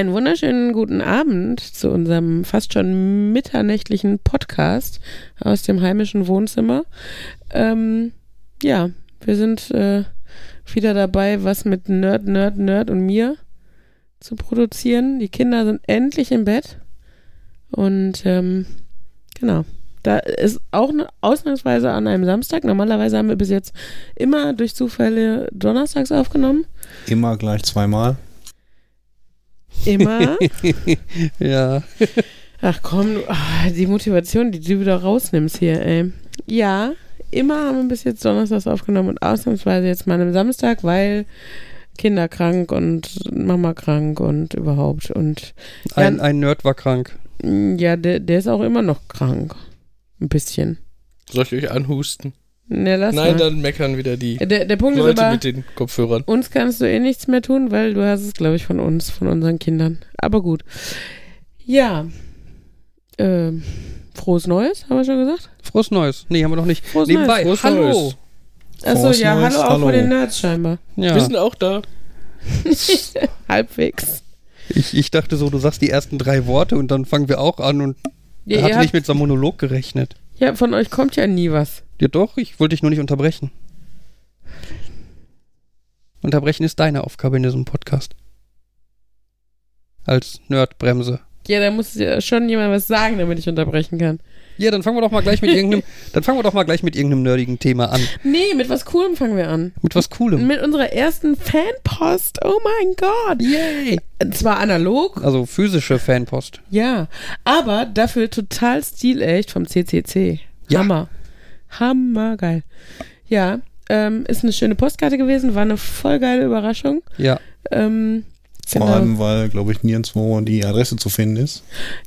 Einen wunderschönen guten Abend zu unserem fast schon mitternächtlichen Podcast aus dem heimischen Wohnzimmer. Ähm, ja, wir sind äh, wieder dabei, was mit Nerd, Nerd, Nerd und mir zu produzieren. Die Kinder sind endlich im Bett. Und ähm, genau. Da ist auch ausnahmsweise an einem Samstag. Normalerweise haben wir bis jetzt immer durch Zufälle donnerstags aufgenommen. Immer gleich zweimal. Immer. ja. Ach komm, ah, die Motivation, die du wieder rausnimmst hier, ey. Ja, immer haben wir bis jetzt donnerstags aufgenommen und ausnahmsweise jetzt mal am Samstag, weil Kinder krank und Mama krank und überhaupt. Und ein, ja, ein Nerd war krank. Ja, der, der ist auch immer noch krank. Ein bisschen. Soll ich euch anhusten? Ne, lass Nein, mal. dann meckern wieder die der, der Punkt Leute ist aber, mit den Kopfhörern. uns kannst du eh nichts mehr tun, weil du hast es, glaube ich, von uns, von unseren Kindern. Aber gut. Ja. Ähm, frohes Neues, haben wir schon gesagt? Frohes Neues. Nee, haben wir noch nicht. Frohes Nebenbei, Neues. Frohes hallo. Neues. Achso, Frohes ja, Neues, hallo auch hallo. von den Nerds scheinbar. Ja. Wir sind auch da. Halbwegs. Ich, ich dachte so, du sagst die ersten drei Worte und dann fangen wir auch an und Ja, er hatte nicht mit so einem Monolog gerechnet. Ja, von euch kommt ja nie was. Ja doch, ich wollte dich nur nicht unterbrechen. Unterbrechen ist deine Aufgabe in diesem Podcast. Als Nerdbremse. Ja, da muss ja schon jemand was sagen, damit ich unterbrechen kann. Ja, dann fangen wir doch mal gleich mit irgendeinem, dann fangen wir doch mal gleich mit irgendeinem nerdigen Thema an. Nee, mit was Coolem fangen wir an. Mit was Coolem. Mit unserer ersten Fanpost. Oh mein Gott. Yay! Zwar analog, Also physische Fanpost. ja, aber dafür total stilecht vom CCC. Ja. Hammer. Hammergeil. Ja, ähm, ist eine schöne Postkarte gewesen, war eine voll geile Überraschung. Ja. Ähm, Vor genau. allem, weil, glaube ich, nirgendwo die Adresse zu finden ist.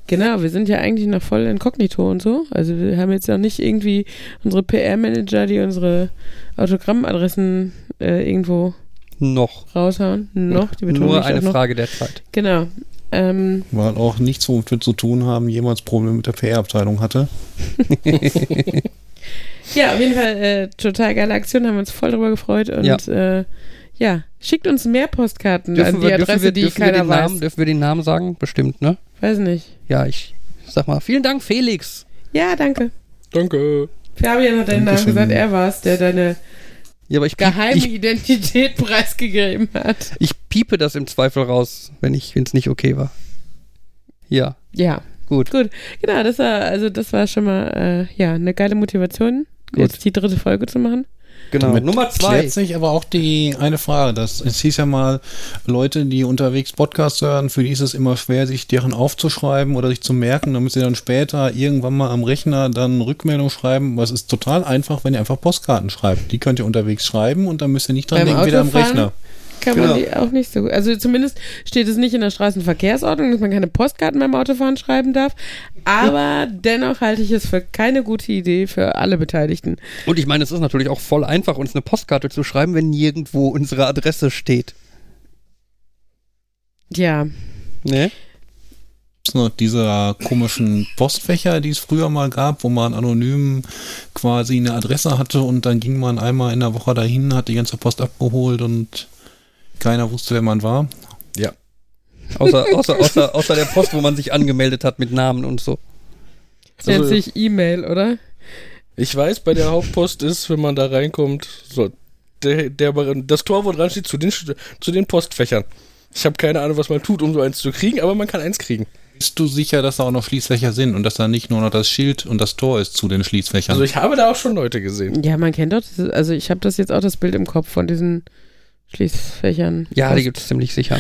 Genau, wir sind ja eigentlich noch voll inkognito und so. Also wir haben jetzt noch nicht irgendwie unsere PR-Manager, die unsere Autogrammadressen äh, irgendwo Noch. raushauen. Noch, die Nur eine. Frage der Zeit. Genau. Ähm, Weil auch nichts, womit wir zu tun haben, jemals Probleme mit der PR-Abteilung hatte. ja, auf jeden Fall äh, total geile Aktion, haben wir uns voll drüber gefreut und ja, äh, ja schickt uns mehr Postkarten Dürfen an die wir, Adresse, wir, die keiner den weiß. Namen, dürfen wir den Namen sagen? Bestimmt, ne? Weiß nicht. Ja, ich sag mal, vielen Dank, Felix. Ja, danke. Danke. Fabian hat deinen Namen gesagt, er war es, der deine Ja, aber ich, piep, geheime ich, Identität preisgegeben hat. ich piepe das im Zweifel raus, wenn ich, wenn es nicht okay war. Ja, Ja, gut. Gut, genau, das war, also das war schon mal, äh, ja, eine geile Motivation, Gut. jetzt die dritte Folge zu machen. Genau. Damit Nummer zwei. Klärt sich aber auch die eine Frage. Das, es hieß ja mal, Leute, die unterwegs Podcasts hören, für die ist es immer schwer, sich deren aufzuschreiben oder sich zu merken, damit sie dann später irgendwann mal am Rechner dann Rückmeldung schreiben. Es ist total einfach, wenn ihr einfach Postkarten schreibt. Die könnt ihr unterwegs schreiben und dann müsst ihr nicht dran Beim denken, wieder am? Rechner. Kann Genau. man die auch nicht so, also zumindest steht es nicht in der Straßenverkehrsordnung, dass man keine Postkarten beim Autofahren schreiben darf, aber dennoch halte ich es für keine gute Idee für alle Beteiligten. Und ich meine, es ist natürlich auch voll einfach, uns eine Postkarte zu schreiben, wenn nirgendwo unsere Adresse steht. Ja, Ne? Gibt's noch diese komischen Postfächer, die es früher mal gab, wo man anonym quasi eine Adresse hatte und dann ging man einmal in der Woche dahin, hat die ganze Post abgeholt und keiner wusste, wer man war. Ja. Außer, außer, außer, außer der Post, wo man sich angemeldet hat mit Namen und so. das nennt Also- sich E-Mail, oder? Ich weiß, bei der Hauptpost ist, wenn man da reinkommt, so, der, der, das Tor, wo dran steht, zu den, zu den Postfächern. Ich habe keine Ahnung, was man tut, um so eins zu kriegen, aber man kann eins kriegen. Bist du sicher, dass da auch noch Schließfächer sind und dass da nicht nur noch das Schild und das Tor ist zu den Schließfächern? Also ich habe da auch schon Leute gesehen. Ja, man kennt doch, also ich habe das jetzt auch das Bild im Kopf von diesen Schließfächern. Ja, die gibt es ziemlich sicher.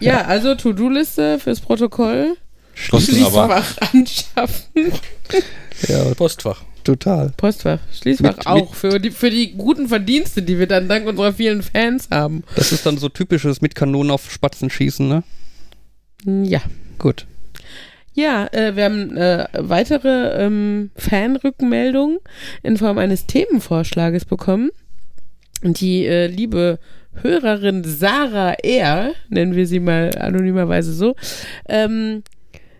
Ja, also To-Do-Liste fürs Protokoll. Schließfach anschaffen. Ja, Postfach. total. Postfach, Schließfach Mit- auch für die, für die guten Verdienste, die wir dann dank unserer vielen Fans haben. Das ist dann so typisches mit Kanonen auf Spatzen schießen, ne? Ja. Gut. Ja, äh, wir haben äh, weitere ähm, Fanrückmeldungen in Form eines Themenvorschlages bekommen. Und die äh, liebe Hörerin Sarah R., nennen wir sie mal anonymerweise so, ähm,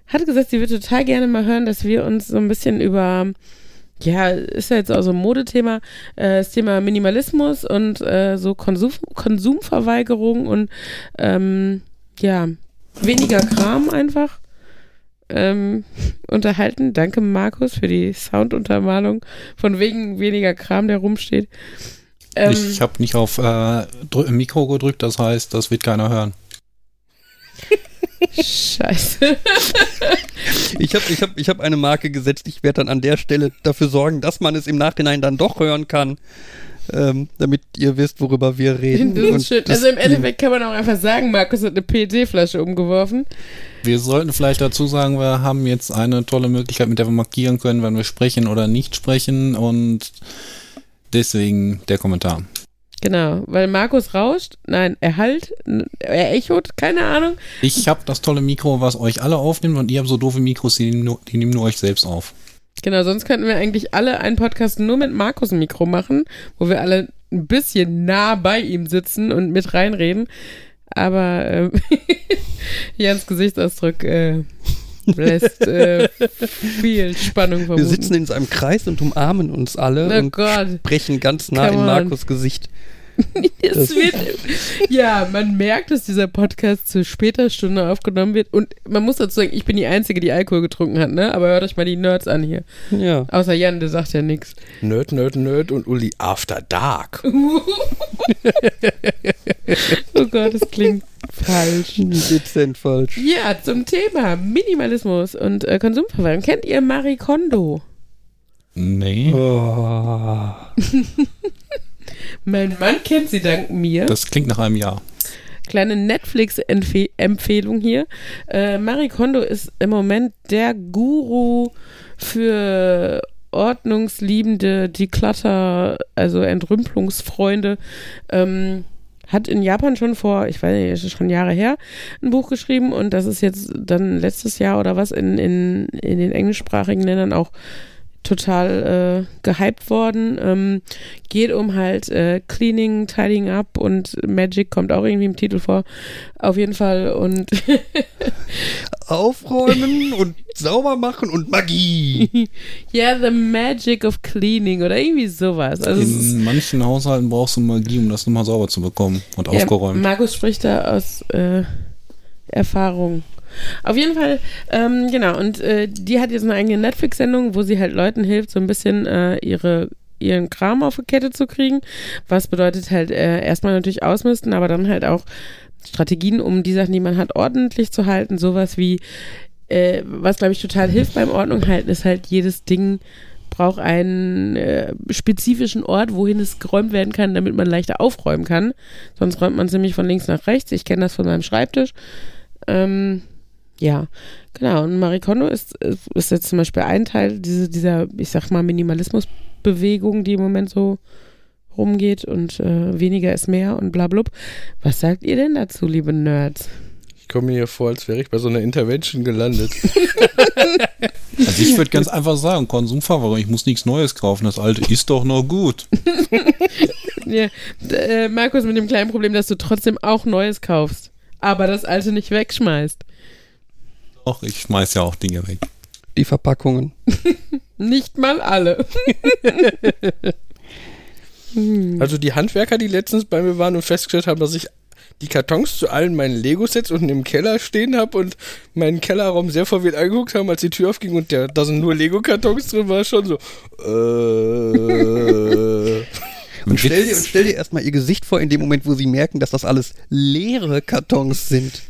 hat gesagt, sie würde total gerne mal hören, dass wir uns so ein bisschen über, ja, ist ja jetzt auch so ein Modethema, äh, das Thema Minimalismus und äh, so Konsum, Konsumverweigerung und ähm, ja, weniger Kram einfach ähm, unterhalten. Danke, Markus, für die Sounduntermalung. Von wegen weniger Kram, der rumsteht. Ähm, ich habe nicht auf äh, Mikro gedrückt, das heißt, das wird keiner hören. Scheiße. Ich habe ich hab, ich hab eine Marke gesetzt. Ich werde dann an der Stelle dafür sorgen, dass man es im Nachhinein dann doch hören kann, ähm, damit ihr wisst, worüber wir reden. Das ist Und schön. das- Also im Endeffekt kann man auch einfach sagen, Markus hat eine PET-Flasche umgeworfen. Wir sollten vielleicht dazu sagen, wir haben jetzt eine tolle Möglichkeit, mit der wir markieren können, wenn wir sprechen oder nicht sprechen und deswegen der Kommentar. Genau, weil Markus rauscht, nein, er halt, er echot, keine Ahnung. Ich habe das tolle Mikro, was euch alle aufnimmt und ihr habt so doofe Mikros, die nehmen nur, die nehmen nur euch selbst auf. Genau, sonst könnten wir eigentlich alle einen Podcast nur mit Markus Mikro machen, wo wir alle ein bisschen nah bei ihm sitzen und mit reinreden. Aber äh, Jans Gesichtsausdruck äh, lässt äh, viel Spannung wir vermuten. sitzen in so einem Kreis und umarmen uns alle Oh und Gott. sprechen ganz nah Come in on. Markus Gesicht. Es wird, ja, man merkt, dass dieser Podcast zu später Stunde aufgenommen wird. Und man muss dazu sagen, ich bin die Einzige, die Alkohol getrunken hat, ne? Aber hört euch mal die Nerds an hier. Ja. Außer Jan, der sagt ja nichts. Nerd, Nerd, Nerd und Uli After Dark. Oh Gott, das klingt falsch. Dezent falsch. Ja, zum Thema Minimalismus und äh, Konsumverwaltung. Kennt ihr Marie Kondo? Nee, Oh. Mein Mann kennt sie dank mir. das klingt nach einem Jahr. Kleine Netflix-Empfehlung hier. Äh, Marie Kondo ist im Moment der Guru für ordnungsliebende, Declutter, also Entrümpelungsfreunde. Ähm, hat in Japan schon vor, ich weiß nicht, ist schon Jahre her, ein Buch geschrieben und das ist jetzt dann letztes Jahr oder was in, in, in den englischsprachigen Ländern auch total äh, gehypt worden. Ähm, geht um halt äh, Cleaning, Tidying Up und Magic kommt auch irgendwie im Titel vor. Auf jeden Fall und Aufräumen und sauber machen und Magie. ja, The Magic of Cleaning oder irgendwie sowas. Also In manchen Haushalten brauchst du Magie, um das nochmal sauber zu bekommen und ja, aufgeräumt. Markus spricht da aus äh, Erfahrung. Auf jeden Fall, ähm, genau, und äh, die hat jetzt eine eigene Netflix-Sendung, wo sie halt Leuten hilft, so ein bisschen äh, ihre ihren Kram auf die Kette zu kriegen. Was bedeutet halt äh, erstmal natürlich ausmisten, aber dann halt auch Strategien, um die Sachen, die man hat, ordentlich zu halten. Sowas wie, äh, was glaube ich total hilft beim Ordnung halten, ist halt jedes Ding braucht einen äh, spezifischen Ort, wohin es geräumt werden kann, damit man leichter aufräumen kann. Sonst räumt man es nämlich von links nach rechts. Ich kenne das von meinem Schreibtisch. Ähm, ja, genau. Und Marie Kondo ist, ist jetzt zum Beispiel ein Teil diese, dieser, ich sag mal, Minimalismusbewegung, die im Moment so rumgeht und äh, weniger ist mehr und bla blub. Was sagt ihr denn dazu, liebe Nerds? Ich komme mir hier vor, als wäre ich bei so einer Intervention gelandet. Also ich würde ganz einfach sagen, Konsumverwahrung, ich muss nichts Neues kaufen, das alte ist doch noch gut. Ja, äh, Markus mit dem kleinen Problem, dass du trotzdem auch Neues kaufst, aber das alte nicht wegschmeißt. Doch, ich schmeiß ja auch Dinge weg. Die Verpackungen. Nicht mal alle. Also die Handwerker, die letztens bei mir waren und festgestellt haben, dass ich die Kartons zu allen meinen Lego-Sets unten im Keller stehen habe und meinen Kellerraum sehr verwirrt angeguckt haben, als die Tür aufging und der, da sind nur Lego-Kartons drin, war schon so. Äh, Und stell, dir, und stell dir erstmal ihr Gesicht vor in dem Moment, wo sie merken, dass das alles leere Kartons sind.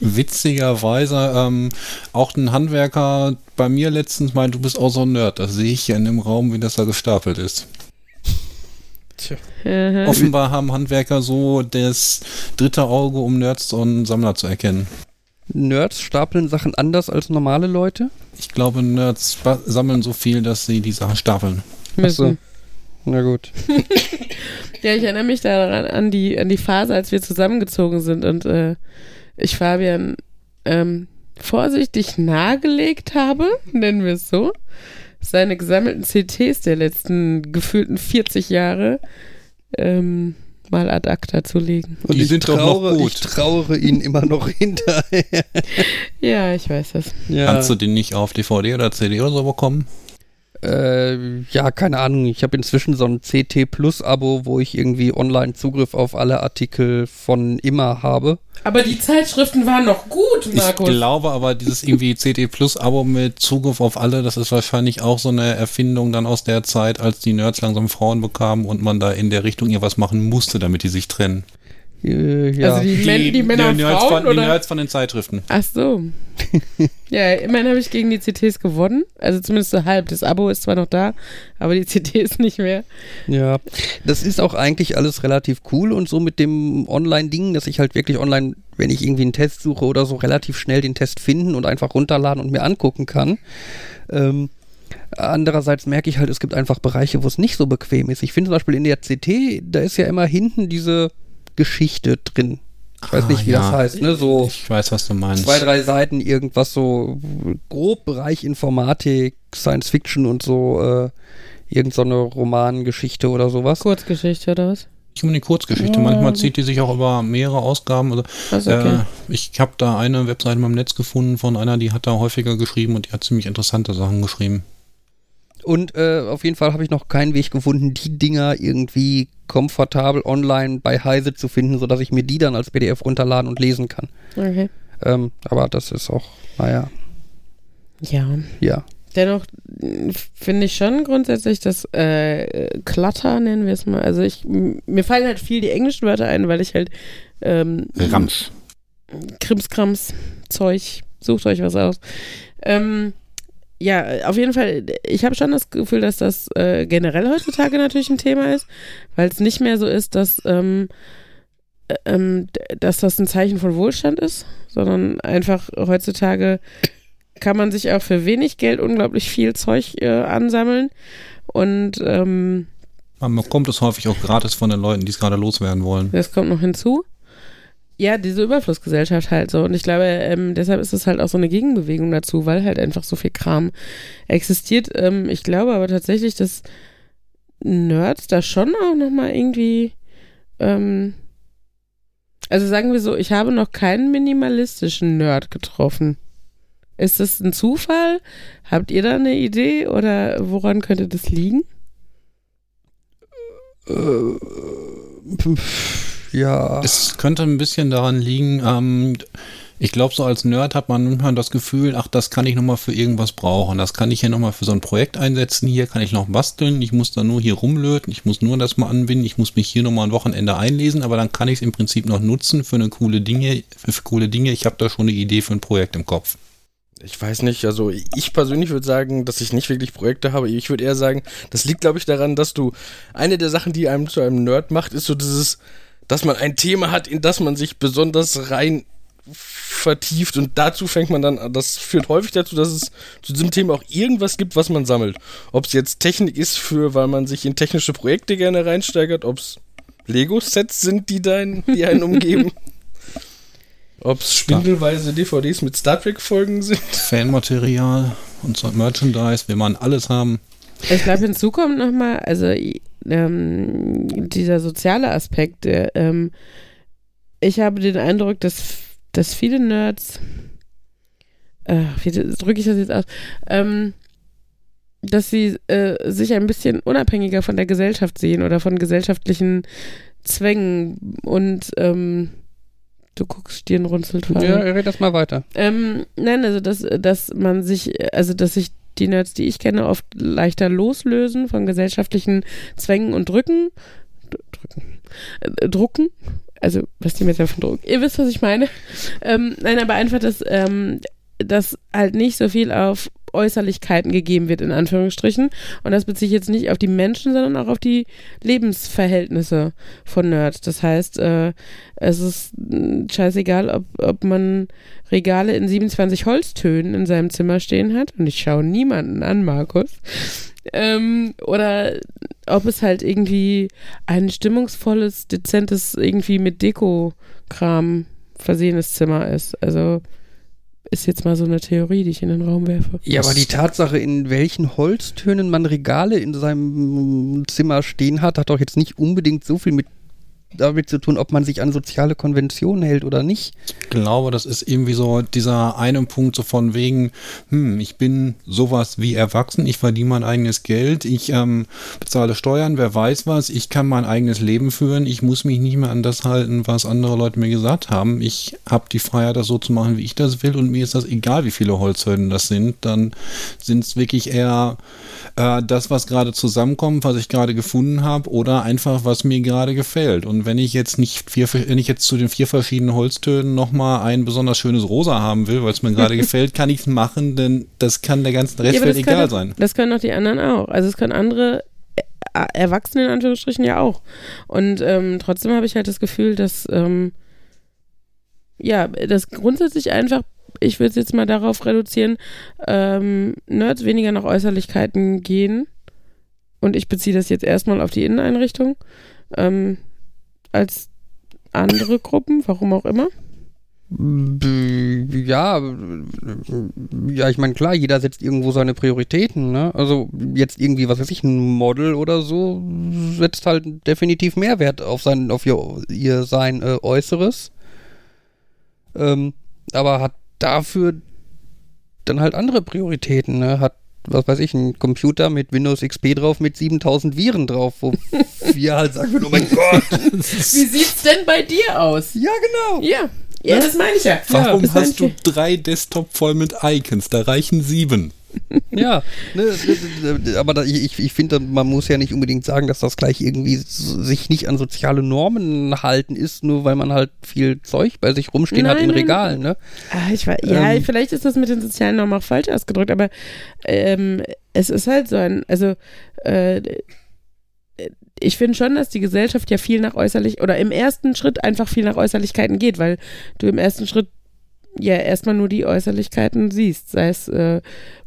Witzigerweise, ähm, auch ein Handwerker bei mir letztens meint, du bist auch so ein Nerd. Das sehe ich ja in dem Raum, wie das da gestapelt ist. tja. Aha. Offenbar haben Handwerker so das dritte Auge, um Nerds und Sammler zu erkennen. Nerds stapeln Sachen anders als normale Leute. Ich glaube, Nerds sammeln so viel, dass sie die Sachen stapeln. Müssen. Na gut. Ja, ich erinnere mich daran an die, an die Phase, als wir zusammengezogen sind und äh, ich Fabian ähm, vorsichtig nahegelegt habe, nennen wir es so, seine gesammelten CTs der letzten gefühlten 40 Jahre ähm, mal ad acta zu legen. Und Die ich sind doch noch trauere, gut. Ich trauere ihnen immer noch hinterher. Ja, ich weiß das. Ja. Kannst du den nicht auf DVD oder CD oder so bekommen? Äh, ja, keine Ahnung. Ich habe inzwischen so ein CT Plus Abo, wo ich irgendwie online Zugriff auf alle Artikel von immer habe. Aber die Zeitschriften waren noch gut, Ich Markus. glaube aber, dieses irgendwie CT Plus Abo mit Zugriff auf alle, das ist wahrscheinlich auch so eine Erfindung dann aus der Zeit, als die Nerds langsam Frauen bekamen und man da in der Richtung ihr was machen musste, damit die sich trennen. Äh, ja. Also die, Män die Männer und Nerds Frauen, von, die oder? Nerds von den Zeitschriften. Ach so. ja, immerhin habe ich gegen die CTs gewonnen. Also zumindest so halb. Das Abo ist zwar noch da, aber die CT ist nicht mehr. Ja, das ist auch eigentlich alles relativ cool und so mit dem Online-Ding, dass ich halt wirklich online, wenn ich irgendwie einen Test suche oder so, relativ schnell den Test finden und einfach runterladen und mir angucken kann. Ähm, andererseits merke ich halt, es gibt einfach Bereiche, wo es nicht so bequem ist. Ich finde zum Beispiel in der CT, da ist ja immer hinten diese Geschichte drin. Ich weiß Ah, nicht, wie ja. das heißt, ne? So Ich weiß, was du meinst. zwei, drei Seiten irgendwas so grob Bereich Informatik, Science Fiction und so, äh, irgend so eine Romangeschichte oder sowas. Kurzgeschichte oder was? Nicht um die Kurzgeschichte. Manchmal zieht die sich auch über mehrere Ausgaben. Also, Also okay. äh, ich habe da eine Webseite im Netz gefunden von einer, die hat da häufiger geschrieben und die hat ziemlich interessante Sachen geschrieben. Und äh, auf jeden Fall habe ich noch keinen Weg gefunden, die Dinger irgendwie komfortabel online bei Heise zu finden, sodass ich mir die dann als PDF runterladen und lesen kann. okay. Ähm, aber das ist auch, naja, Ja. ja. Dennoch mh, finde ich schon grundsätzlich das äh, Clutter, nennen wir es mal. Also ich, mir fallen halt viel die englischen Wörter ein, weil ich halt ähm, Ramsch. Krimskrams, Zeug, sucht euch was aus. Ähm, ja, auf jeden Fall, ich habe schon das Gefühl, dass das äh, generell heutzutage natürlich ein Thema ist, weil es nicht mehr so ist, dass, ähm, äh, ähm, dass das ein Zeichen von Wohlstand ist, sondern einfach heutzutage kann man sich auch für wenig Geld unglaublich viel Zeug äh, ansammeln und ähm, Man bekommt es häufig auch gratis von den Leuten, die es gerade loswerden wollen. das kommt noch hinzu. Ja, diese Überflussgesellschaft halt so. Und ich glaube, ähm, deshalb ist es halt auch so eine Gegenbewegung dazu, weil halt einfach so viel Kram existiert. Ähm, ich glaube aber tatsächlich, dass Nerds da schon auch nochmal irgendwie, ähm, also sagen wir so, ich habe noch keinen minimalistischen Nerd getroffen. Ist das ein Zufall? Habt ihr da eine Idee oder woran könnte das liegen? Äh, ja. Es könnte ein bisschen daran liegen, ähm, ich glaube, so als Nerd hat man manchmal das Gefühl, ach, das kann ich nochmal für irgendwas brauchen. Das kann ich hier nochmal für so ein Projekt einsetzen. Hier kann ich noch basteln. Ich muss da nur hier rumlöten. Ich muss nur das mal anbinden. Ich muss mich hier nochmal ein Wochenende einlesen. Aber dann kann ich es im Prinzip noch nutzen für eine coole Dinge, für, für coole Dinge. Ich habe da schon eine Idee für ein Projekt im Kopf. Ich weiß nicht, also ich persönlich würde sagen, dass ich nicht wirklich Projekte habe. Ich würde eher sagen, das liegt, glaube ich, daran, dass du eine der Sachen, die einem zu einem Nerd macht, ist so dieses, dass man ein Thema hat, in das man sich besonders rein vertieft und dazu fängt man dann an. Das führt häufig dazu, dass es zu diesem Thema auch irgendwas gibt, was man sammelt. Ob es jetzt Technik ist, für weil man sich in technische Projekte gerne reinsteigert, ob es Lego-Sets sind, die, dein, die einen umgeben. Ob es spindelweise DVDs mit Star Trek-Folgen sind. Fanmaterial und so Merchandise, will man alles haben. Ich glaube, hinzu kommt nochmal, also ähm, dieser soziale Aspekt. Der, ähm, ich habe den Eindruck, dass, dass viele Nerds, äh, wie drücke ich das jetzt aus, ähm, dass sie äh, sich ein bisschen unabhängiger von der Gesellschaft sehen oder von gesellschaftlichen Zwängen und ähm, du guckst stirnrunzelt Fabian. Ja, red das mal weiter. Ähm, nein, also dass, dass man sich, also dass sich die Nerds, die ich kenne, oft leichter loslösen von gesellschaftlichen Zwängen und Drücken. Drücken. Äh, drucken. Also, was die mit davon drucken. Ihr wisst, was ich meine. Ähm, nein, aber einfach, dass, ähm, dass halt nicht so viel auf Äußerlichkeiten gegeben wird, in Anführungsstrichen. Und das beziehe ich jetzt nicht auf die Menschen, sondern auch auf die Lebensverhältnisse von Nerds. Das heißt, äh, es ist mh, scheißegal, ob, ob man Regale in 27 Holztönen in seinem Zimmer stehen hat. Und ich schaue niemanden an, Markus. Ähm, oder ob es halt irgendwie ein stimmungsvolles, dezentes, irgendwie mit Deko-Kram versehenes Zimmer ist. Also ist jetzt mal so eine Theorie, die ich in den Raum werfe. Ja, aber die Tatsache, in welchen Holztönen man Regale in seinem Zimmer stehen hat, hat doch jetzt nicht unbedingt so viel mit damit zu tun, ob man sich an soziale Konventionen hält oder nicht. Ich glaube, das ist irgendwie so dieser eine Punkt so von wegen, hm, ich bin sowas wie erwachsen, ich verdiene mein eigenes Geld, ich ähm, bezahle Steuern, wer weiß was, ich kann mein eigenes Leben führen, ich muss mich nicht mehr an das halten, was andere Leute mir gesagt haben. Ich habe die Freiheit, das so zu machen, wie ich das will und mir ist das egal, wie viele Holzhöhlen das sind. Dann sind es wirklich eher äh, das, was gerade zusammenkommt, was ich gerade gefunden habe oder einfach, was mir gerade gefällt. Und wenn ich jetzt nicht vier, wenn ich jetzt zu den vier verschiedenen Holztönen nochmal ein besonders schönes Rosa haben will, weil es mir gerade gefällt, kann ich es machen, denn das kann der ganzen Restwelt ja, egal können, sein. Das können auch die anderen auch. Also es können andere äh, Erwachsene in Anführungsstrichen ja auch. Und ähm, trotzdem habe ich halt das Gefühl, dass ähm, ja, das grundsätzlich einfach, ich würde es jetzt mal darauf reduzieren, ähm, Nerds weniger nach Äußerlichkeiten gehen. Und ich beziehe das jetzt erstmal auf die Inneneinrichtung. Ähm, als andere Gruppen, warum auch immer. Ja, ja, ich meine, klar, jeder setzt irgendwo seine Prioritäten, ne? Also jetzt irgendwie, was weiß ich, ein Model oder so, setzt halt definitiv Mehrwert auf sein, auf ihr, ihr sein äh, Äußeres. Ähm, aber hat dafür dann halt andere Prioritäten, ne? Hat was weiß ich, ein Computer mit Windows XP drauf mit 7000 Viren drauf, wo wir halt sagen, oh mein Gott. Wie sieht's denn bei dir aus? Ja, genau. Ja, ja, das meine ich ja. Warum das hast du drei Desktop voll mit Icons? Da reichen sieben. Ja, ne, aber da, ich, ich finde, man muss ja nicht unbedingt sagen, dass das gleich irgendwie sich nicht an soziale Normen halten ist, nur weil man halt viel Zeug bei sich rumstehen hat Nein, in nein. Regalen, ne? Ah, ich weiß, ja, Ähm. vielleicht ist das mit den sozialen Normen auch falsch ausgedrückt, aber ähm, es ist halt so ein, also äh, ich finde schon, dass die Gesellschaft ja viel nach äußerlich oder im ersten Schritt einfach viel nach Äußerlichkeiten geht, weil du im ersten Schritt ja erstmal nur die Äußerlichkeiten siehst, sei es äh,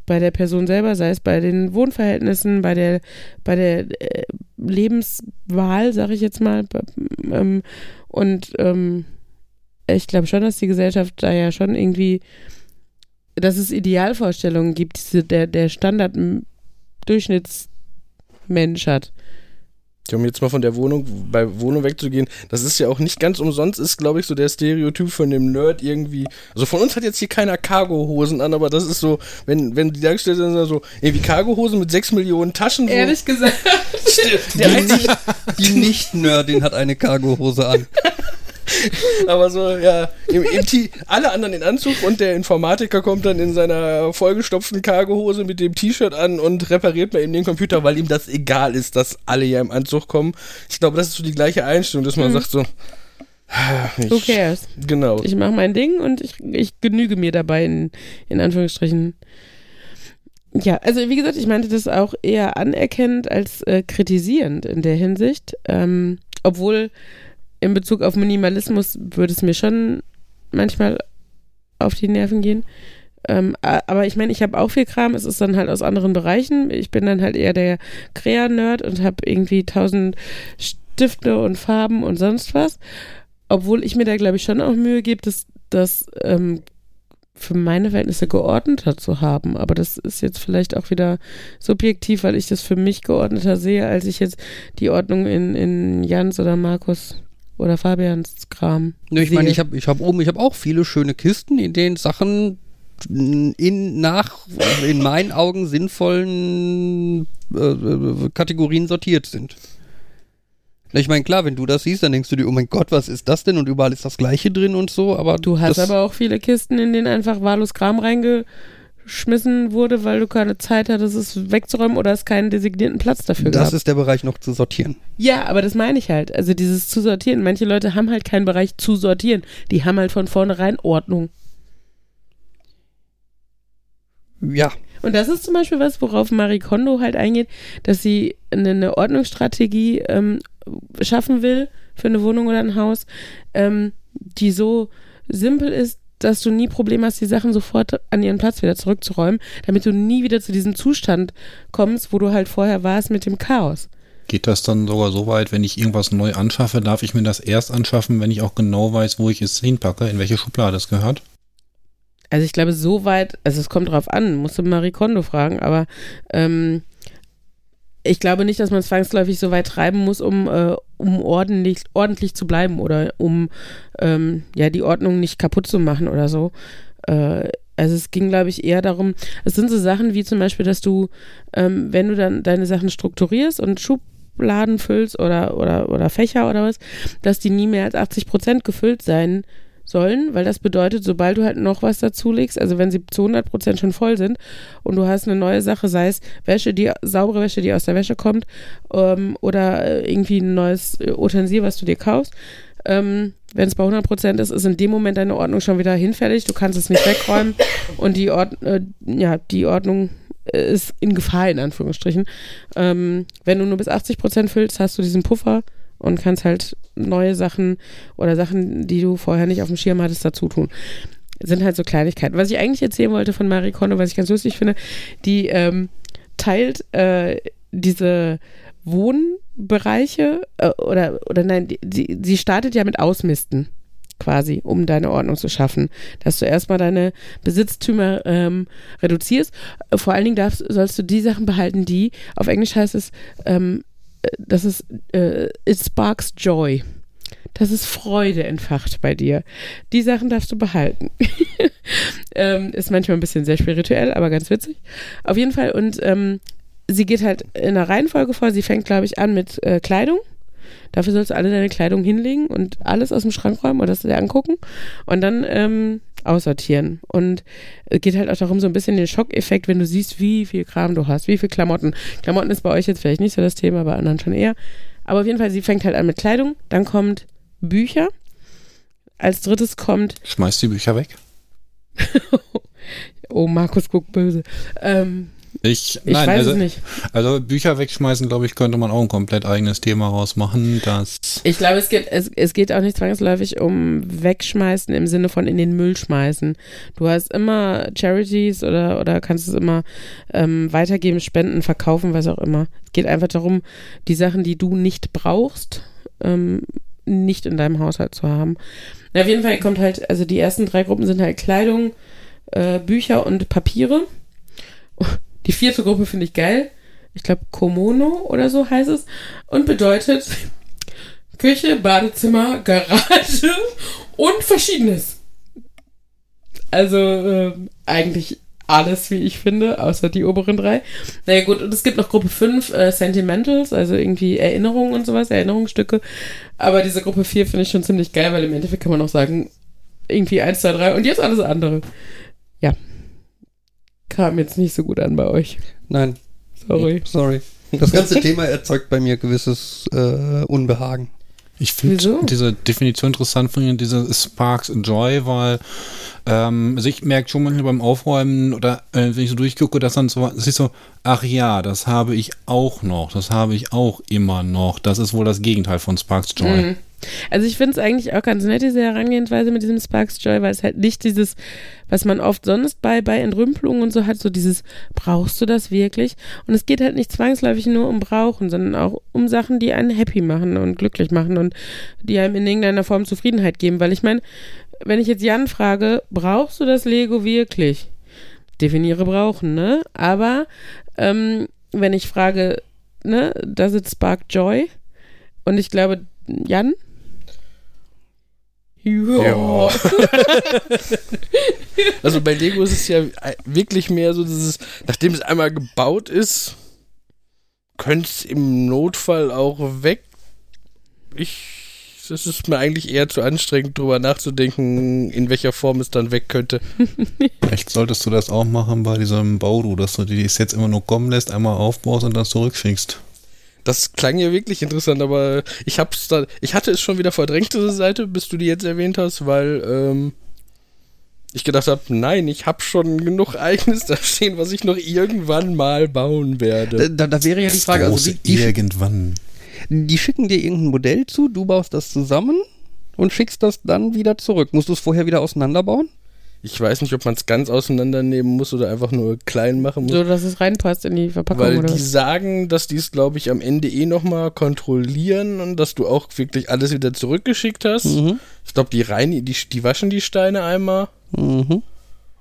bei der Person selber, sei es bei den Wohnverhältnissen, bei der bei der äh, Lebenswahl, sag ich jetzt mal, ähm, und ähm, ich glaube schon, dass die Gesellschaft da ja schon irgendwie, dass es Idealvorstellungen gibt, die der, der Standard-Durchschnittsmensch hat. Um jetzt mal von der Wohnung, bei Wohnung wegzugehen, das ist ja auch nicht ganz umsonst, ist glaube ich so der Stereotyp von dem Nerd irgendwie. Also von uns hat jetzt hier keiner Cargohosen an, aber das ist so, wenn, wenn die dargestellt sind, so, irgendwie Cargohosen mit 6 Millionen Taschen. So, gesagt. der einzige, Die Nicht-Nerdin hat eine Cargohose an. aber so, ja, im, im alle anderen in Anzug und der Informatiker kommt dann in seiner vollgestopften Cargohose mit dem T-Shirt an und repariert mal eben den Computer, weil ihm das egal ist, dass alle ja im Anzug kommen. Ich glaube, das ist so die gleiche Einstellung, dass man sagt so, ah, ich, Who cares? Genau. Ich mache mein Ding und ich, ich genüge mir dabei, in, in Anführungsstrichen. Ja, also wie gesagt, ich meinte das auch eher anerkennend als äh, kritisierend in der Hinsicht. Ähm, obwohl in Bezug auf Minimalismus würde es mir schon manchmal auf die Nerven gehen. Ähm, aber ich meine, ich habe auch viel Kram, es ist dann halt aus anderen Bereichen. Ich bin dann halt eher der Krea-Nerd und habe irgendwie tausend Stifte und Farben und sonst was. Obwohl ich mir da, glaube ich, schon auch Mühe gebe, das, das ähm, für meine Verhältnisse geordneter zu haben. Aber das ist jetzt vielleicht auch wieder subjektiv, weil ich das für mich geordneter sehe, als ich jetzt die Ordnung in, in Jans oder Markus oder Fabians Kram. Ne, ich meine, ich habe ich hab oben, ich habe auch viele schöne Kisten, in denen Sachen in nach in meinen Augen sinnvollen äh, äh, Kategorien sortiert sind. Ich meine, klar, wenn du das siehst, dann denkst du dir, oh mein Gott, was ist das denn? Und überall ist das Gleiche drin und so, aber Du hast aber auch viele Kisten, in denen einfach wahllos Kram reingeschmissen wurde, weil du keine Zeit hattest, es wegzuräumen oder es keinen designierten Platz dafür das gab. ist der Bereich noch zu sortieren. Ja, aber das meine ich halt. Also dieses zu sortieren. Manche Leute haben halt keinen Bereich zu sortieren. Die haben halt von vornherein Ordnung. Ja, Und das ist zum Beispiel was, worauf Marie Kondo halt eingeht, dass sie eine, eine Ordnungsstrategie ähm, schaffen will für eine Wohnung oder ein Haus, ähm, die so simpel ist, dass du nie Probleme hast, die Sachen sofort an ihren Platz wieder zurückzuräumen, damit du nie wieder zu diesem Zustand kommst, wo du halt vorher warst mit dem Chaos. Geht das dann sogar so weit, wenn ich irgendwas neu anschaffe, darf ich mir das erst anschaffen, wenn ich auch genau weiß, wo ich es hinpacke, in welche Schublade es gehört? Also ich glaube, so weit, also es kommt drauf an, musst du Marie Kondo fragen, aber ähm, ich glaube nicht, dass man zwangsläufig so weit treiben muss, um, äh, um ordentlich, ordentlich zu bleiben oder um ähm, ja die Ordnung nicht kaputt zu machen oder so. Äh, also es ging, glaube ich, eher darum, es sind so Sachen wie zum Beispiel, dass du, ähm, wenn du dann deine Sachen strukturierst und Schubladen füllst oder, oder, oder Fächer oder was, dass die nie mehr als 80 Prozent gefüllt sein sollen, weil das bedeutet, sobald du halt noch was dazulegst, also wenn sie zu 100 Prozent schon voll sind und du hast eine neue Sache, sei es Wäsche, die saubere Wäsche, die aus der Wäsche kommt, ähm, oder äh, irgendwie ein neues Utensil, was du dir kaufst, ähm, wenn es bei 100 Prozent ist, ist in dem Moment deine Ordnung schon wieder hinfällig. Du kannst es nicht wegräumen und die, Ord äh, ja, die Ordnung ist in Gefahr, in Anführungsstrichen. Ähm, wenn du nur bis 80 Prozent füllst, hast du diesen Puffer und kannst halt neue Sachen oder Sachen, die du vorher nicht auf dem Schirm hattest, dazu tun. Sind halt so Kleinigkeiten. Was ich eigentlich erzählen wollte von Marie Kondo, was ich ganz lustig finde, die ähm, teilt äh, diese Wohnbereiche äh, oder, oder nein, die, sie startet ja mit Ausmisten quasi, um deine Ordnung zu schaffen. Dass du erstmal deine Besitztümer ähm, reduzierst. Vor allen Dingen darfst, sollst du die Sachen behalten, die, auf Englisch heißt es, ähm, das ist, äh, it sparks joy. Das ist Freude entfacht bei dir. Die Sachen darfst du behalten. ähm, ist manchmal ein bisschen sehr spirituell, aber ganz witzig. Auf jeden Fall. Und ähm, sie geht halt in einer Reihenfolge vor. Sie fängt, glaube ich, an mit äh, Kleidung. Dafür sollst du alle deine Kleidung hinlegen und alles aus dem Schrank räumen oder das dir angucken und dann ähm, aussortieren. Und es geht halt auch darum, so ein bisschen den Schockeffekt, wenn du siehst, wie viel Kram du hast, wie viel Klamotten. Klamotten ist bei euch jetzt vielleicht nicht so das Thema, bei anderen schon eher. Aber auf jeden Fall, sie fängt halt an mit Kleidung, dann kommt Bücher. Als drittes kommt. Schmeißt die Bücher weg? oh, Markus guckt böse. Ähm, ich, ich nein, weiß also, es nicht. Also Bücher wegschmeißen, glaube ich, könnte man auch ein komplett eigenes Thema rausmachen. Das ich glaube, es geht, es, es geht auch nicht zwangsläufig um Wegschmeißen im Sinne von in den Müll schmeißen. Du hast immer Charities oder, oder kannst es immer ähm, weitergeben, spenden, verkaufen, was auch immer. Es geht einfach darum, die Sachen, die du nicht brauchst, ähm, nicht in deinem Haushalt zu haben. Na, auf jeden Fall kommt halt, also die ersten drei Gruppen sind halt Kleidung, äh, Bücher und Papiere. Die vierte Gruppe finde ich geil. Ich glaube, Komono oder so heißt es. Und bedeutet Küche, Badezimmer, Garage und Verschiedenes. Also äh, eigentlich alles, wie ich finde, außer die oberen drei. Naja gut, und es gibt noch Gruppe 5, äh, Sentimentals, also irgendwie Erinnerungen und sowas, Erinnerungsstücke. Aber diese Gruppe 4 finde ich schon ziemlich geil, weil im Endeffekt kann man auch sagen, irgendwie 1, 2, 3 und jetzt alles andere. Ja, kam jetzt nicht so gut an bei euch. Nein. Sorry. Sorry. Das ganze Thema erzeugt bei mir gewisses äh, Unbehagen. Ich finde diese Definition interessant von Ihnen, diese Sparks Joy, weil ähm, also ich merke schon manchmal beim Aufräumen oder äh, wenn ich so durchgucke, dass dann so, das ist so, ach ja, das habe ich auch noch, das habe ich auch immer noch. Das ist wohl das Gegenteil von Sparks Joy. Mhm. Also ich finde es eigentlich auch ganz nett, diese Herangehensweise mit diesem Sparks Joy, weil es halt nicht dieses, was man oft sonst bei, bei Entrümpelungen und so hat, so dieses, brauchst du das wirklich? Und es geht halt nicht zwangsläufig nur um Brauchen, sondern auch um Sachen, die einen happy machen und glücklich machen und die einem in irgendeiner Form Zufriedenheit geben. Weil ich meine, wenn ich jetzt Jan frage, brauchst du das Lego wirklich? Definiere brauchen, ne? Aber ähm, wenn ich frage, ne, does it spark joy? Und ich glaube, Jan? Ja. also bei Lego ist es ja wirklich mehr so, dass es, nachdem es einmal gebaut ist, könnte es im Notfall auch weg. Ich es ist mir eigentlich eher zu anstrengend, drüber nachzudenken, in welcher Form es dann weg könnte. Vielleicht solltest du das auch machen bei diesem Baudu, dass du die Sets immer nur kommen lässt, einmal aufbaust und dann zurückschickst. Das klang ja wirklich interessant, aber ich hab's da, ich hatte es schon wieder verdrängt, diese Seite, bis du die jetzt erwähnt hast, weil ähm, ich gedacht habe, nein, ich habe schon genug eigenes da stehen, was ich noch irgendwann mal bauen werde. Da, da wäre ja die Frage, also die, die, irgendwann. Die schicken dir irgendein Modell zu, du baust das zusammen und schickst das dann wieder zurück. Musst du es vorher wieder auseinanderbauen? Ich weiß nicht, ob man es ganz auseinandernehmen muss oder einfach nur klein machen muss. So, dass es reinpasst in die Verpackung Weil die was? sagen, dass die es, glaube ich, am Ende eh nochmal kontrollieren und dass du auch wirklich alles wieder zurückgeschickt hast. Mhm. Ich glaube, die rein, die, die waschen die Steine einmal. Mhm.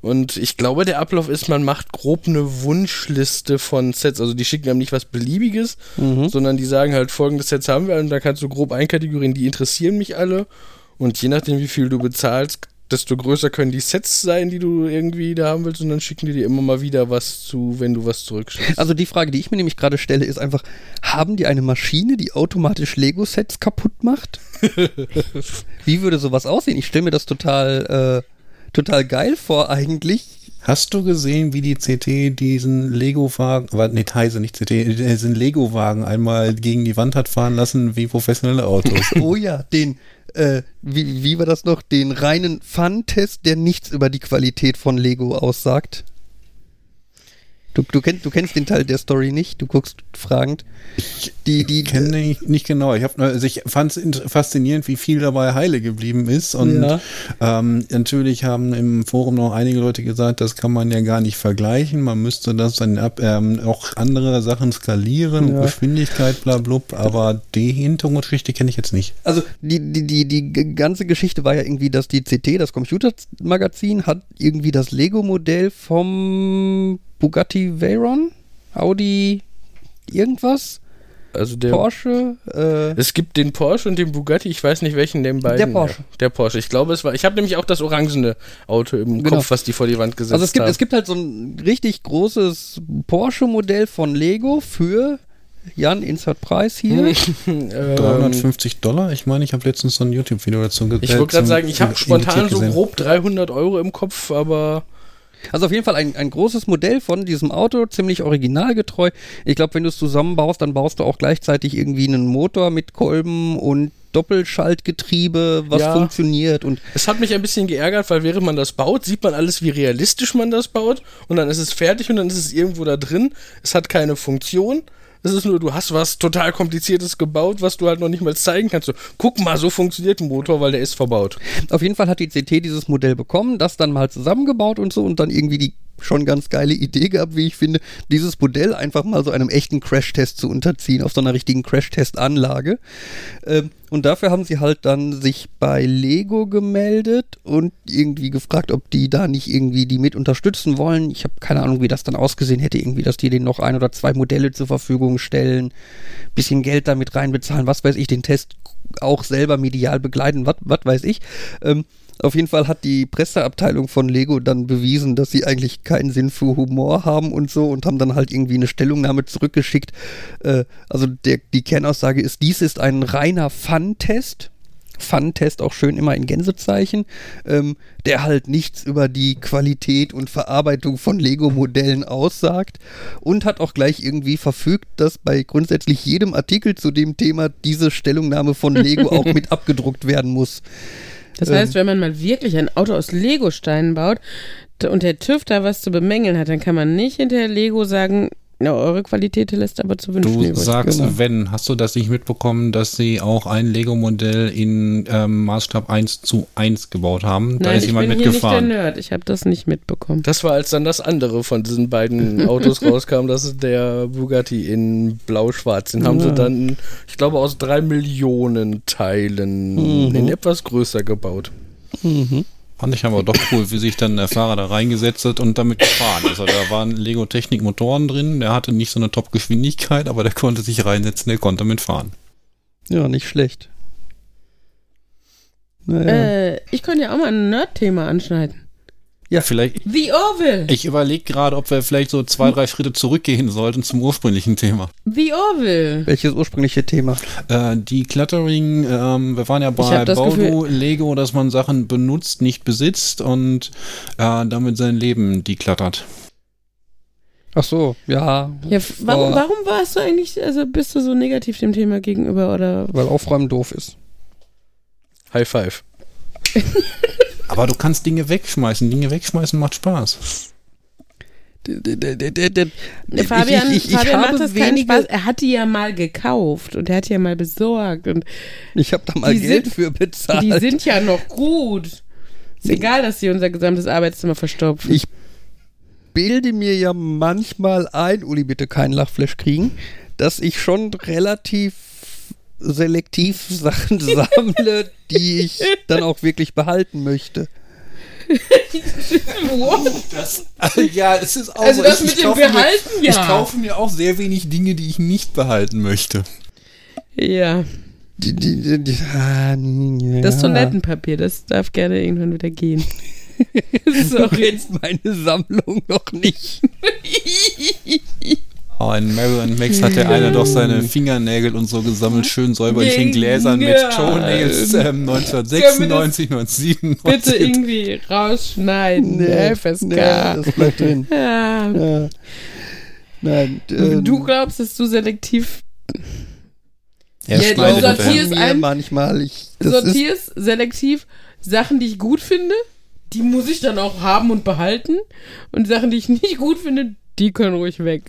Und ich glaube, der Ablauf ist, man macht grob eine Wunschliste von Sets. Also die schicken einem nicht was Beliebiges, Mhm. sondern die sagen halt, folgende Sets haben wir und da kannst du grob einkategorieren, die interessieren mich alle. Und je nachdem, wie viel du bezahlst, desto größer können die Sets sein, die du irgendwie da haben willst. Und dann schicken die dir immer mal wieder was zu, wenn du was zurückschickst. Also die Frage, die ich mir nämlich gerade stelle, ist einfach, haben die eine Maschine, die automatisch Lego-Sets kaputt macht? Wie würde sowas aussehen? Ich stelle mir das total, äh, total geil vor eigentlich. Hast du gesehen, wie die CT diesen Lego-Wagen, nee, Heise, nicht CT, diesen Lego-Wagen einmal gegen die Wand hat fahren lassen wie professionelle Autos? Oh ja, den, äh, wie, wie war das noch? Den reinen Fun-Test, der nichts über die Qualität von Lego aussagt. Du, du, kennst, du kennst den Teil der Story nicht, du guckst fragend. Die, die, Ich kenne den nicht, nicht genau. Ich, hab, also ich fand es faszinierend, wie viel dabei heile geblieben ist. Und Ja. ähm, natürlich haben im Forum noch einige Leute gesagt, das kann man ja gar nicht vergleichen. Man müsste das dann ab, ähm, auch andere Sachen skalieren, Ja. Geschwindigkeit, bla, blub. Aber die Hintergrundgeschichte kenne ich jetzt nicht. Also die, die, die, die ganze Geschichte war ja irgendwie, dass die CT, das Computermagazin, hat irgendwie das Lego-Modell vom Bugatti Veyron, Audi irgendwas, Also der. Porsche, äh, Es gibt den Porsche und den Bugatti, ich weiß nicht welchen den beiden. Der Porsche. Der Porsche. Ich glaube, es war. Ich habe nämlich auch das orangene Auto im Genau. Kopf, was die vor die Wand gesetzt also es gibt, haben. es gibt halt so ein richtig großes Porsche-Modell von Lego für Jan, Insert Preis hier. Ähm, 350 Dollar? Ich meine, ich habe letztens so ein YouTube-Video dazu gesehen. Ich wollte gerade sagen, ich habe spontan so grob 300 Euro im Kopf, aber Also auf jeden Fall ein, ein großes Modell von diesem Auto, ziemlich originalgetreu. Ich glaube, wenn du es zusammenbaust, dann baust du auch gleichzeitig irgendwie einen Motor mit Kolben und Doppelschaltgetriebe, was Ja. funktioniert und es hat mich ein bisschen geärgert, weil während man das baut, sieht man alles, wie realistisch man das baut und dann ist es fertig und dann ist es irgendwo da drin. Es hat keine Funktion. Es ist nur, du hast was total kompliziertes gebaut, was du halt noch nicht mal zeigen kannst. So, guck mal, so funktioniert ein Motor, weil der ist verbaut. Auf jeden Fall hat die CT dieses Modell bekommen, das dann mal zusammengebaut und so und dann irgendwie die schon ganz geile Idee gehabt, wie ich finde, dieses Modell einfach mal so einem echten Crashtest zu unterziehen, auf so einer richtigen Crashtest-Anlage. Ähm, und dafür haben sie halt dann sich bei Lego gemeldet und irgendwie gefragt, ob die da nicht irgendwie die mit unterstützen wollen. Ich habe keine Ahnung, wie das dann ausgesehen hätte, irgendwie, dass die denen noch ein oder zwei Modelle zur Verfügung stellen, bisschen Geld damit reinbezahlen, was weiß ich, den Test auch selber medial begleiten, was weiß ich. Ähm, auf jeden Fall hat die Presseabteilung von Lego dann bewiesen, dass sie eigentlich keinen Sinn für Humor haben und so und haben dann halt irgendwie eine Stellungnahme zurückgeschickt. Äh, also der, die Kernaussage ist, dies ist ein reiner Fun-Test. Fun-Test auch schön immer in Gänsezeichen, ähm, der halt nichts über die Qualität und Verarbeitung von Lego-Modellen aussagt und hat auch gleich irgendwie verfügt, dass bei grundsätzlich jedem Artikel zu dem Thema diese Stellungnahme von Lego auch mit abgedruckt werden muss. Das Ähm. heißt, wenn man mal wirklich ein Auto aus Lego-Steinen baut und der TÜV da was zu bemängeln hat, dann kann man nicht hinterher Lego sagen, na, eure Qualität lässt aber zu wünschen Du übrig. sagst, genau. wenn, hast du das nicht mitbekommen, dass sie auch ein Lego-Modell in ähm, Maßstab 1 zu 1 gebaut haben? Da Nein, ist ich jemand bin hier nicht mitgefahren. der Nerd. Ich habe das nicht mitbekommen. Das war, als dann das andere von diesen beiden Autos rauskam, das ist der Bugatti in blau-schwarz. Den haben sie Ja. dann, ich glaube, aus drei Millionen Teilen Mhm. in etwas größer gebaut. Mhm. Fand ich aber doch cool, wie sich dann der Fahrer da reingesetzt hat und damit gefahren ist. Also da waren Lego-Technik-Motoren drin, der hatte nicht so eine Top-Geschwindigkeit, aber der konnte sich reinsetzen, der konnte damit fahren. Ja, nicht schlecht. Naja. Äh, ich könnte ja auch mal ein Nerd-Thema anschneiden. Ja, vielleicht. The Orville. Ich überlege gerade, ob wir vielleicht so zwei, drei Schritte zurückgehen sollten zum ursprünglichen Thema. The Orville. Welches ursprüngliche Thema? Äh, die Cluttering, ähm, wir waren ja bei das Baudu, Lego, dass man Sachen benutzt, nicht besitzt und äh, damit sein Leben decluttert. Ach so, ja. Ja, warum, warum warst du eigentlich, also bist du so negativ dem Thema gegenüber oder? Weil Aufräumen doof ist. High Five. Aber du kannst Dinge wegschmeißen. Dinge wegschmeißen macht Spaß. Fabian, ich, ich, ich, Fabian macht das keinen Spaß. Er hat die ja mal gekauft und er hat die ja mal besorgt und Ich habe da mal Geld sind- für bezahlt. die sind ja noch gut. Ist egal, dass sie unser gesamtes Arbeitszimmer verstopfen. Ich bilde mir ja manchmal ein, Uli, bitte keinen Lachflash kriegen, dass ich schon relativ selektiv Sachen sammle, die ich dann auch wirklich behalten möchte. Das, ja, es ist auch Also so. das mit dem Behalten, mir, ja. Ich kaufe mir auch sehr wenig Dinge, die ich nicht behalten möchte. Ja, Die, die, die, die, ah, ja. das Toilettenpapier, das darf gerne irgendwann wieder gehen. Sorry. jetzt meine Sammlung noch nicht. Oh, in Marilyn Max hat der eine doch seine Fingernägel und so gesammelt, schön säuberlich in Gläsern mit Ja. Toenails ähm, 1996, 1997. Bitte irgendwie rausschneiden. FSK. nee, das bleibt drin. ja. Ja. Nein, ähm, Du glaubst, dass du selektiv Er Ja, schneidet du sortierst ein- manchmal. Ich, das ist, sortierst selektiv Sachen, die ich gut finde, die muss ich dann auch haben und behalten. Und Sachen, die ich nicht gut finde, die können ruhig weg.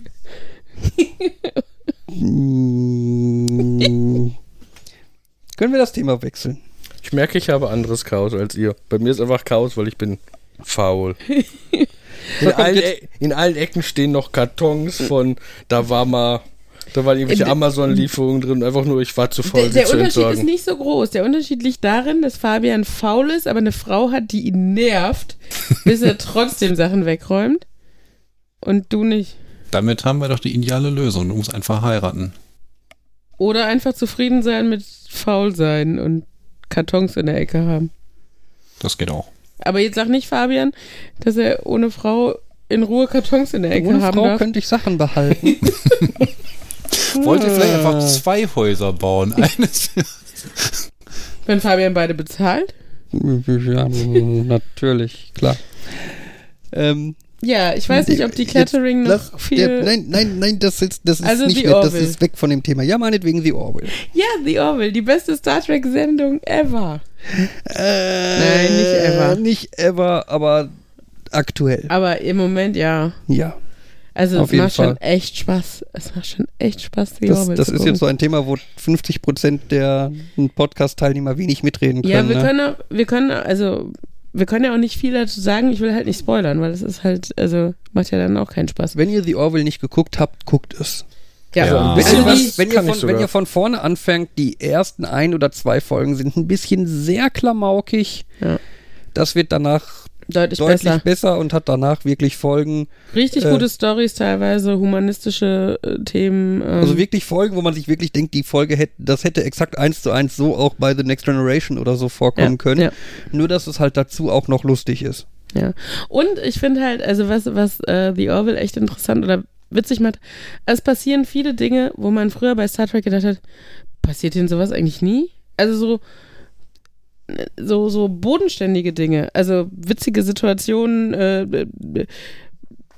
Können wir das Thema wechseln? Ich merke, ich habe anderes Chaos als ihr. Bei mir ist einfach Chaos, weil ich bin faul. In allen, E- in allen Ecken stehen noch Kartons von, da war mal, da waren irgendwelche Amazon-Lieferungen drin. Einfach nur, ich war zu faul, Der, der zu Unterschied ist entsorgen. nicht so groß. Der Unterschied liegt darin, dass Fabian faul ist, aber eine Frau hat, die ihn nervt, bis er trotzdem Sachen wegräumt. Und du nicht. Damit haben wir doch die ideale Lösung. Du musst einfach heiraten. Oder einfach zufrieden sein mit faul sein und Kartons in der Ecke haben. Das geht auch. Aber jetzt sag nicht Fabian, dass er ohne Frau in Ruhe Kartons in der Ecke Ohne haben Frau darf. könnte ich Sachen behalten. Wollt ihr vielleicht Äh. einfach zwei Häuser bauen? Eines. Wenn Fabian beide bezahlt? ja, natürlich, klar. Ähm, Ja, ich weiß nicht, ob die Clattering noch lass- viel. Der, nein, nein, nein, das ist, das ist Also nicht mehr, das ist weg von dem Thema. Ja, meinetwegen The Orwell. ja, The Orville, die beste Star Trek-Sendung ever. Äh, Nein, nicht ever. Nicht ever, aber aktuell. Aber im Moment ja. Ja. Also Auf es macht schon Fall. echt Spaß. Es macht schon echt Spaß, The Das, Orville das ist jetzt so ein Thema, wo 50 Prozent der Podcast-Teilnehmer wenig mitreden können. Ja, wir ne? können auch, wir können, also, wir können ja auch nicht viel dazu sagen. Ich will halt nicht spoilern, weil das ist halt, also, macht ja dann auch keinen Spaß. Wenn ihr The Orville nicht geguckt habt, guckt es. Ja, Ja. Wenn, also ihr, die, was, wenn, ihr von, wenn ihr von vorne anfängt, die ersten ein oder zwei Folgen sind ein bisschen sehr klamaukig. Ja. Das wird danach deutlich, deutlich besser. besser. und hat danach wirklich Folgen, Richtig äh, gute Stories teilweise, humanistische äh, Themen. Ähm, also wirklich Folgen, wo man sich wirklich denkt, die Folge hätte, das hätte exakt eins zu eins so auch bei The Next Generation oder so vorkommen ja, können. Ja, Nur, dass es halt dazu auch noch lustig ist. ja. Und ich finde halt, also was, was äh, The Orville echt interessant oder witzig macht, es passieren viele Dinge, wo man früher bei Star Trek gedacht hat, passiert denn sowas eigentlich nie? Also so, so, so bodenständige Dinge, also witzige Situationen, äh, äh,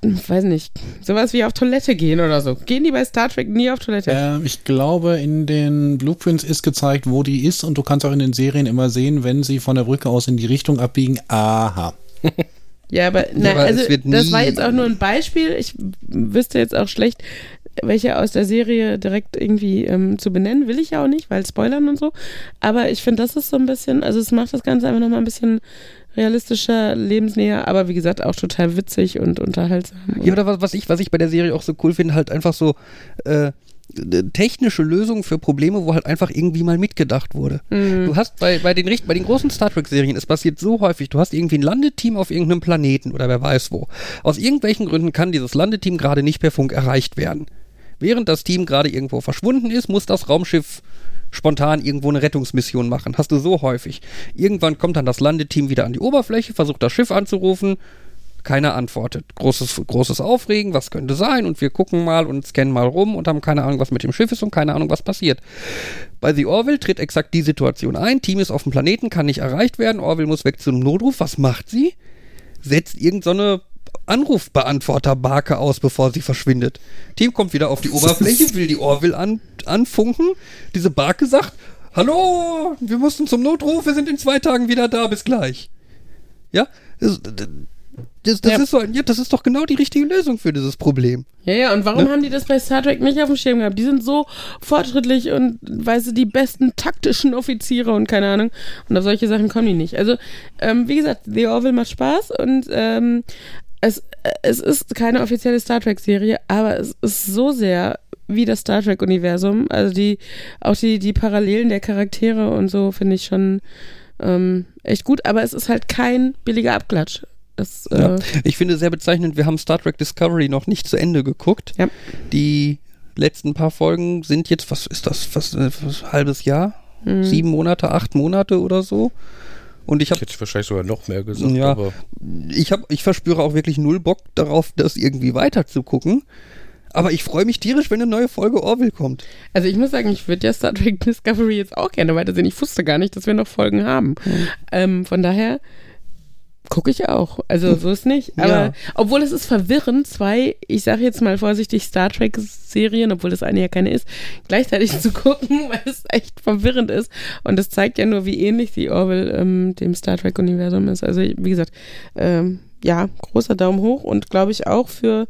weiß nicht, sowas wie auf Toilette gehen oder so. Gehen die bei Star Trek nie auf Toilette? Ähm, ich glaube, in den Blueprints ist gezeigt, wo die ist und du kannst auch in den Serien immer sehen, wenn sie von der Brücke aus in die Richtung abbiegen. Aha. Ja, aber, nein, aber es also das war jetzt auch nur ein Beispiel. Ich wüsste jetzt auch schlecht, welche aus der Serie direkt irgendwie ähm, zu benennen. Will ich ja auch nicht, weil Spoilern und so. Aber ich finde, das ist so ein bisschen, also es macht das Ganze einfach nochmal ein bisschen realistischer, lebensnäher, aber wie gesagt auch total witzig und unterhaltsam. Ja, oder was, was ich, was ich bei der Serie auch so cool finde, halt einfach so äh, technische Lösungen für Probleme, wo halt einfach irgendwie mal mitgedacht wurde. Mhm. Du hast bei, bei, den, bei den großen Star Trek-Serien, es passiert so häufig, du hast irgendwie ein Landeteam auf irgendeinem Planeten oder wer weiß wo. Aus irgendwelchen Gründen kann dieses Landeteam gerade nicht per Funk erreicht werden. Während das Team gerade irgendwo verschwunden ist, muss das Raumschiff spontan irgendwo eine Rettungsmission machen. Hast du so häufig. Irgendwann kommt dann das Landeteam wieder an die Oberfläche, versucht das Schiff anzurufen, keiner antwortet. Großes, großes Aufregen, was könnte sein? Und wir gucken mal und scannen mal rum und haben keine Ahnung, was mit dem Schiff ist und keine Ahnung, was passiert. Bei The Orville tritt exakt die Situation ein. Team ist auf dem Planeten, kann nicht erreicht werden. Orville muss weg zum Notruf. Was macht sie? Setzt irgendeine Anrufbeantworterbarke aus, bevor sie verschwindet. Team kommt wieder auf die Oberfläche, will die Orville an, anfunken. Diese Barke sagt, Hallo, wir mussten zum Notruf, wir sind in zwei Tagen wieder da, bis gleich. Ja, das, das, das Ja. ist so, ein- ja, das ist doch genau die richtige Lösung für dieses Problem. Ja, ja, und warum Ne? haben die das bei Star Trek nicht auf dem Schirm gehabt? Die sind so fortschrittlich und, weißt du, die besten taktischen Offiziere und keine Ahnung. Und auf solche Sachen kommen die nicht. Also, ähm, wie gesagt, The Orville macht Spaß und ähm, es, äh, es ist keine offizielle Star Trek-Serie, aber es ist so sehr wie das Star Trek-Universum. Also die, auch die, die Parallelen der Charaktere und so finde ich schon ähm, echt gut, aber es ist halt kein billiger Abklatsch. Das, Ja. äh, Ich finde sehr bezeichnend, wir haben Star Trek Discovery noch nicht zu Ende geguckt. Ja. Die letzten paar Folgen sind jetzt, was ist das, fast ein halbes Jahr? mh. Sieben Monate, acht Monate oder so. Und ich Ich habe hätte wahrscheinlich sogar noch mehr gesagt, Ja. aber ich hab, ich verspüre auch wirklich null Bock darauf, das irgendwie weiter zu gucken. Aber ich freue mich tierisch, wenn eine neue Folge Orville kommt. Also ich muss sagen, ich würde ja Star Trek Discovery jetzt auch gerne weitersehen. Ich wusste gar nicht, dass wir noch Folgen haben. Ähm, von daher gucke ich auch. Also so ist nicht. Aber Ja. obwohl es ist verwirrend, zwei, ich sage jetzt mal vorsichtig, Star Trek-Serien, obwohl das eine ja keine ist, gleichzeitig zu gucken, weil es echt verwirrend ist. Und das zeigt ja nur, wie ähnlich die Orville ähm, dem Star Trek-Universum ist. Also wie gesagt, ähm, ja, großer Daumen hoch und glaube ich auch für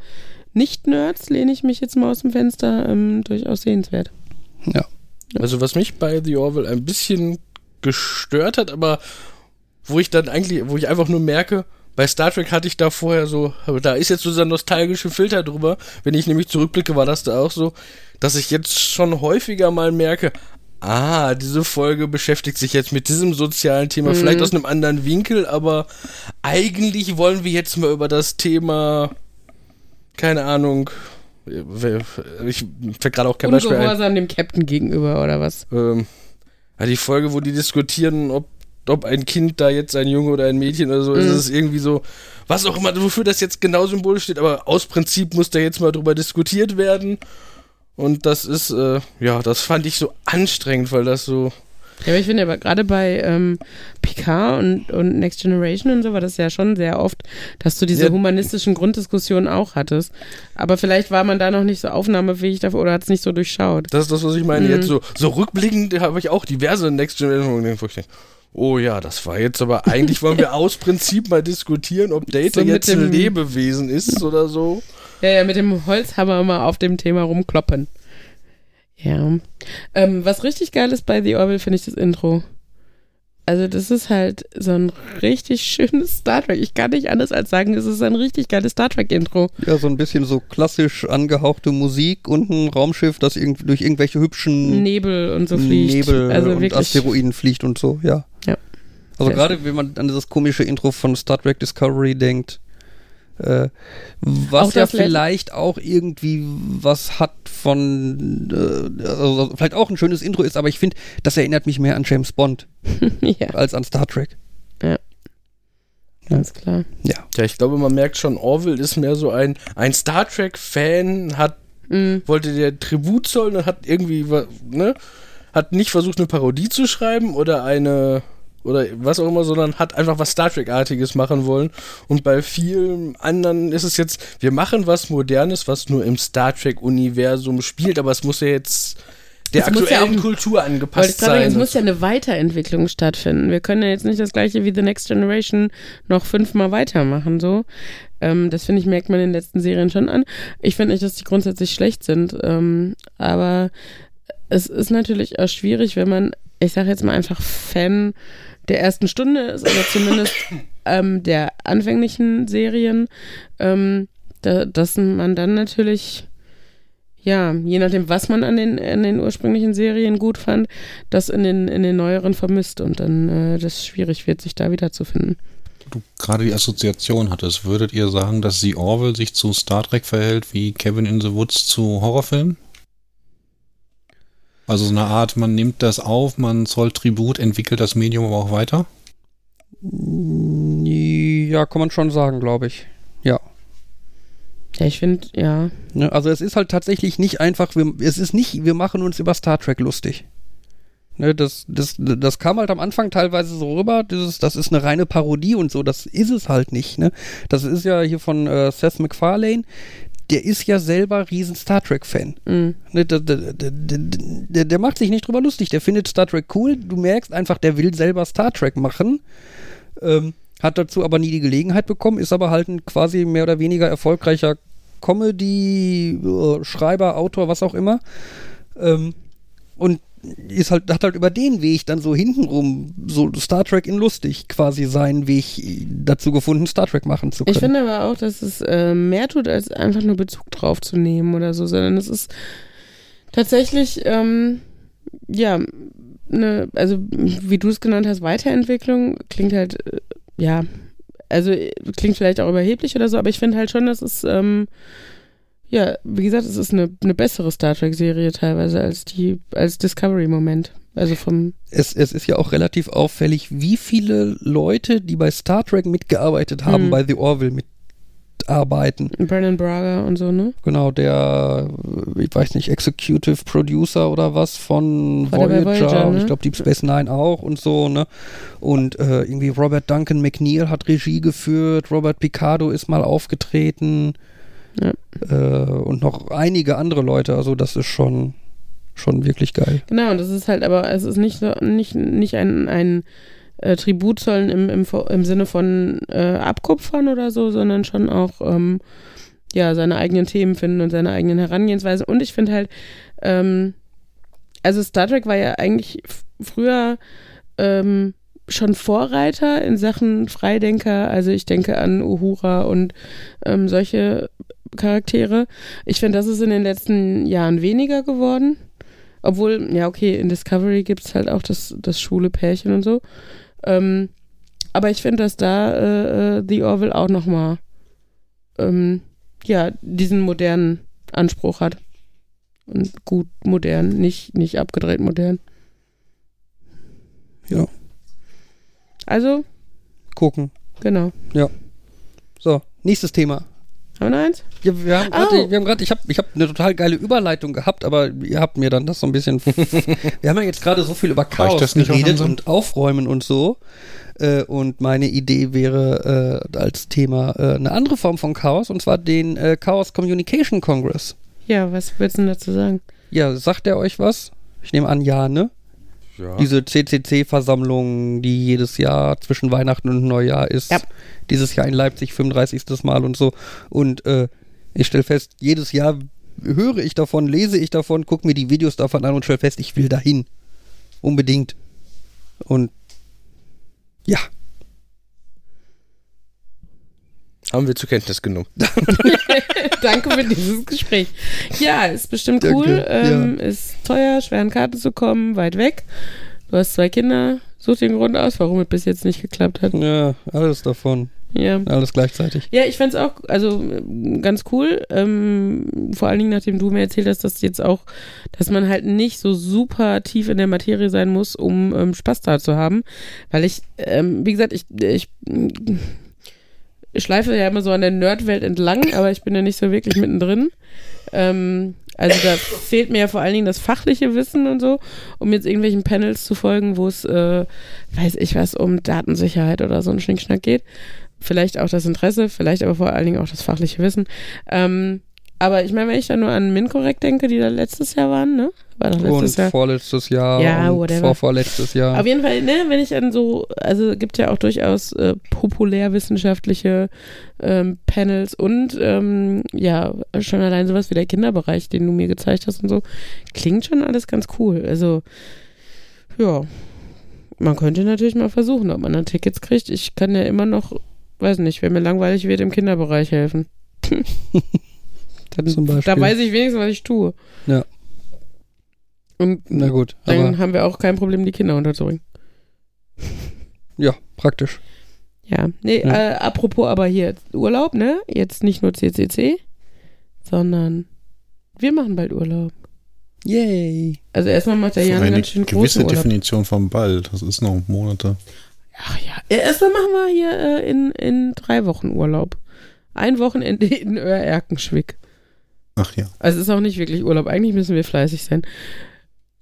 Nicht-Nerds lehne ich mich jetzt mal aus dem Fenster, ähm, durchaus sehenswert. Ja. Also was mich bei The Orville ein bisschen gestört hat, aber wo ich dann eigentlich, wo ich einfach nur merke, bei Star Trek hatte ich da vorher so, da ist jetzt so dieser nostalgische Filter drüber. Wenn ich nämlich zurückblicke, war das da auch so, dass ich jetzt schon häufiger mal merke, ah, diese Folge beschäftigt sich jetzt mit diesem sozialen Thema, Mhm. vielleicht aus einem anderen Winkel, aber eigentlich wollen wir jetzt mal über das Thema, keine Ahnung, ich fällt gerade auch kein Beispiel ein. Ungehorsam dem Captain gegenüber oder was? Ähm, die Folge, wo die diskutieren, ob, ob ein Kind da jetzt ein Junge oder ein Mädchen oder so ist, Mhm. ist es irgendwie so, was auch immer, wofür das jetzt genau symbolisch steht, aber aus Prinzip muss da jetzt mal drüber diskutiert werden. Und das ist, äh, ja, das fand ich so anstrengend, weil das so. Ja, aber ich finde aber gerade bei ähm, Picard und, und Next Generation und so war das ja schon sehr oft, dass du diese Ja. humanistischen Grunddiskussionen auch hattest. Aber vielleicht war man da noch nicht so aufnahmefähig dafür oder hat es nicht so durchschaut. Das ist das, was ich meine. Mhm. Jetzt so, so rückblickend habe ich auch diverse Next Generation denke, Oh ja, das war jetzt aber eigentlich wollen wir aus Prinzip mal diskutieren, ob Data So mit jetzt ein dem- Lebewesen ist oder so. Ja, ja, mit dem Holzhammer mal auf dem Thema rumkloppen. Ja. Ähm, was richtig geil ist bei The Orville, finde ich das Intro. Also, das ist halt so ein richtig schönes Star Trek. Ich kann nicht anders als sagen, es ist ein richtig geiles Star Trek-Intro. Ja, so ein bisschen so klassisch angehauchte Musik und ein Raumschiff, das irgend durch irgendwelche hübschen Nebel und so fliegt. Nebel also und. Asteroiden fliegt und so, ja. Ja. Also gerade wenn man an dieses komische Intro von Star Trek Discovery denkt, äh, was Auch ja das letzte- vielleicht auch irgendwie was hat von, äh, also vielleicht auch ein schönes Intro ist, aber ich finde, das erinnert mich mehr an James Bond ja, als an Star Trek. ganz klar. Ja. Ja, ich glaube, man merkt schon, Orville ist mehr so ein, ein Star Trek-Fan, hat, Mhm. wollte der Tribut zollen und hat irgendwie, ne, hat nicht versucht, eine Parodie zu schreiben oder eine, oder was auch immer, sondern hat einfach was Star Trek-artiges machen wollen. Und bei vielen anderen ist es jetzt, wir machen was Modernes, was nur im Star Trek-Universum spielt, aber es muss ja jetzt der Es muss ja aktuellen auch- Kultur angepasst sein. es muss ja eine Weiterentwicklung stattfinden. Wir können ja jetzt nicht das gleiche wie The Next Generation noch fünfmal weitermachen, so. Ähm, das finde ich, merkt man in den letzten Serien schon an. Ich finde nicht, dass die grundsätzlich schlecht sind, ähm, aber es ist natürlich auch schwierig, wenn man, ich sage jetzt mal einfach Fan der ersten Stunde ist oder zumindest ähm, der anfänglichen Serien, ähm, da, dass man dann natürlich ja, je nachdem, was man an den, an den ursprünglichen Serien gut fand, das in den, in den neueren vermisst und dann äh, das schwierig wird, sich da wiederzufinden. Du gerade die Assoziation hattest, würdet ihr sagen, dass The Orville sich zu Star Trek verhält wie Kevin in the Woods zu Horrorfilmen? Also so eine Art, man nimmt das auf, man zollt Tribut, entwickelt das Medium aber auch weiter? Ja, kann man schon sagen, glaube ich. Ja. Ja, ich finde, ja. Ne, also es ist halt tatsächlich nicht einfach, wir, es ist nicht, wir machen uns über Star Trek lustig. Ne, das, das, das kam halt am Anfang teilweise so rüber, dieses, das ist eine reine Parodie und so, das ist es halt nicht. Ne? Das ist ja hier von äh, Seth MacFarlane, der ist ja selber riesen Star Trek-Fan. Mm. Ne, der, der, der, der, der macht sich nicht drüber lustig, der findet Star Trek cool, du merkst einfach, der will selber Star Trek machen. Ähm, hat dazu aber nie die Gelegenheit bekommen, ist aber halt ein quasi mehr oder weniger erfolgreicher Comedy-Schreiber, Autor, was auch immer. Ähm, und ist halt, hat halt über den Weg dann so hintenrum so Star Trek in lustig quasi seinen Weg dazu gefunden, Star Trek machen zu können. Ich finde aber auch, dass es äh, mehr tut, als einfach nur Bezug drauf zu nehmen oder so, sondern es ist tatsächlich, ähm, ja, eine, also wie du es genannt hast, Weiterentwicklung klingt halt, äh, ja, also äh, klingt vielleicht auch überheblich oder so, aber ich finde halt schon, dass es, ähm, ja, wie gesagt, es ist eine, eine bessere Star Trek-Serie teilweise als die, als Discovery-Moment. Also vom. Es, es ist ja auch relativ auffällig, wie viele Leute, die bei Star Trek mitgearbeitet haben, Hm. bei The Orville mitarbeiten. Brennan Braga und so, ne? Genau, der, ich weiß nicht, Executive Producer oder was von War Voyager, Voyager, und ne? ich glaube Deep Space Nine auch und so, ne? Und äh, irgendwie Robert Duncan McNeil hat Regie geführt, Robert Picardo ist mal aufgetreten Ja. äh, und noch einige andere Leute, also das ist schon, schon wirklich geil. Genau, und das ist halt, aber es ist nicht so, nicht, nicht ein, ein äh, Tribut im, im, im Sinne von äh, Abkupfern oder so, sondern schon auch ähm, ja, seine eigenen Themen finden und seine eigenen Herangehensweise. Und ich finde halt, ähm, also Star Trek war ja eigentlich früher ähm, schon Vorreiter in Sachen Freidenker. Also ich denke an Uhura und ähm, solche Charaktere. Ich finde, das ist in den letzten Jahren weniger geworden. Obwohl, ja, okay, in Discovery gibt es halt auch das, das schwule Pärchen und so. Ähm, aber ich finde, dass da äh, äh, The Orville auch nochmal ähm, ja, diesen modernen Anspruch hat. Und gut modern, nicht, nicht abgedreht modern. Ja. Also, Gucken. genau. So, nächstes Thema. Haben wir noch eins? Ja, wir haben gerade, Oh. wir haben gerade, ich habe, ich habe eine total geile Überleitung gehabt, aber ihr habt mir dann das so ein bisschen. wir haben ja jetzt gerade so viel über Chaos das nicht auch geredet und Aufräumen und so. Äh, und meine Idee wäre äh, als Thema äh, eine andere Form von Chaos und zwar den äh, Chaos Communication Congress. Ja, was willst du denn dazu sagen? Ja, sagt er euch was? Ich nehme an, ja, ne? Ja. Diese CCC-Versammlung, die jedes Jahr zwischen Weihnachten und Neujahr ist. Ja. Dieses Jahr in Leipzig 35. Mal und so. Und äh, ich stelle fest, jedes Jahr höre ich davon, lese ich davon, gucke mir die Videos davon an und stelle fest, ich will dahin. Unbedingt. Und ja, Haben wir zur Kenntnis genommen. Danke für dieses Gespräch. Ja, ist bestimmt Danke, cool. Ähm, ja. Ist teuer, schwer an Karten zu kommen, weit weg. Du hast zwei Kinder. Such den Grund aus, warum es bis jetzt nicht geklappt hat. ja, alles davon. Ja. Alles gleichzeitig. Ja, ich fänd's auch, also ganz cool. Ähm, vor allen Dingen, nachdem du mir erzählt hast, dass jetzt auch, dass man halt nicht so super tief in der Materie sein muss, um ähm, Spaß da zu haben. Weil ich, ähm, wie gesagt, ich, ich, ich schleife ja immer so an der Nerdwelt entlang, aber ich bin ja nicht so wirklich mittendrin. Ähm, also da fehlt mir ja vor allen Dingen das fachliche Wissen und so, um jetzt irgendwelchen Panels zu folgen, wo es, äh, weiß ich was, um Datensicherheit oder so ein Schnickschnack geht. Vielleicht auch das Interesse, vielleicht aber vor allen Dingen auch das fachliche Wissen. Ähm, aber ich meine, wenn ich da nur an Minkorrekt denke, die da letztes Jahr waren, ne? War doch letztes Und Jahr. vorletztes Jahr Ja, und whatever. vorvorletztes Jahr. Auf jeden Fall, ne, wenn ich an so, also gibt ja auch durchaus äh, populärwissenschaftliche ähm, Panels und ähm, ja, schon allein sowas wie der Kinderbereich, den du mir gezeigt hast und so, klingt schon alles ganz cool. Also, ja, man könnte natürlich mal versuchen, ob man dann Tickets kriegt. Ich kann ja immer noch, weiß nicht, wenn mir langweilig wird, im Kinderbereich helfen. dann, Zum Beispiel. Da weiß ich wenigstens, was ich tue. Ja. Und Na gut, dann aber haben wir auch kein Problem, die Kinder unterzubringen. ja, praktisch. Ja, nee, Ja. Äh, apropos aber hier Urlaub, ne? Jetzt nicht nur CCC, sondern wir machen bald Urlaub. Yay. Also erstmal macht der Jan eine ganz schön gewisse großen Urlaub. Definition von bald. Das ist noch Monate. Ach ja, Äh, erstmal machen wir hier äh, in, in drei Wochen Urlaub. Ein Wochenende in Öhr-Erkenschwick. Ach ja. Also es ist auch nicht wirklich Urlaub. Eigentlich müssen wir fleißig sein.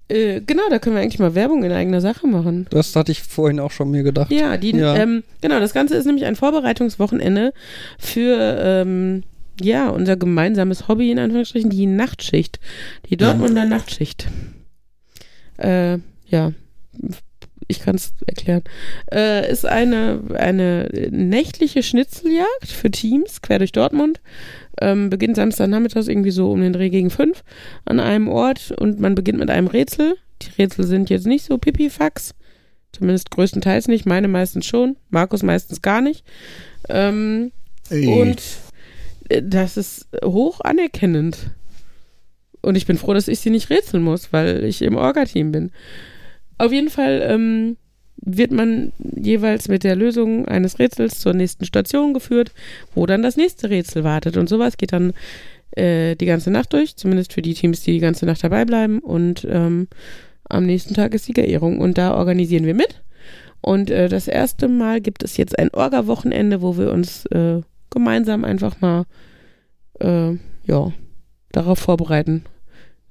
Äh, genau, da können wir eigentlich mal Werbung in eigener Sache machen. Das hatte ich vorhin auch schon mir gedacht. Ja, die, Ja. Ähm, genau, das Ganze ist nämlich ein Vorbereitungswochenende für ähm, ja, unser gemeinsames Hobby, in Anführungsstrichen, die Nachtschicht. Die Dortmunder Nachtschicht. Äh, ja, ich kann es erklären. Äh, ist eine, eine nächtliche Schnitzeljagd für Teams quer durch Dortmund. Ähm, beginnt Samstagnachmittags irgendwie so um den Dreh gegen fünf an einem Ort und man beginnt mit einem Rätsel. Die Rätsel sind jetzt nicht so pipifax. Zumindest größtenteils nicht. Meine meistens schon. Markus meistens gar nicht. Ähm, und äh, das ist hoch anerkennend. Und ich bin froh, dass ich sie nicht rätseln muss, weil ich im Orga-Team bin. Auf jeden Fall ähm, wird man jeweils mit der Lösung eines Rätsels zur nächsten Station geführt, wo dann das nächste Rätsel wartet. Und sowas geht dann äh, die ganze Nacht durch, zumindest für die Teams, die die ganze Nacht dabei bleiben. Und ähm, am nächsten Tag ist die Geehrung und da organisieren wir mit. Und äh, das erste Mal gibt es jetzt ein Orga-Wochenende, wo wir uns äh, gemeinsam einfach mal äh, ja, darauf vorbereiten.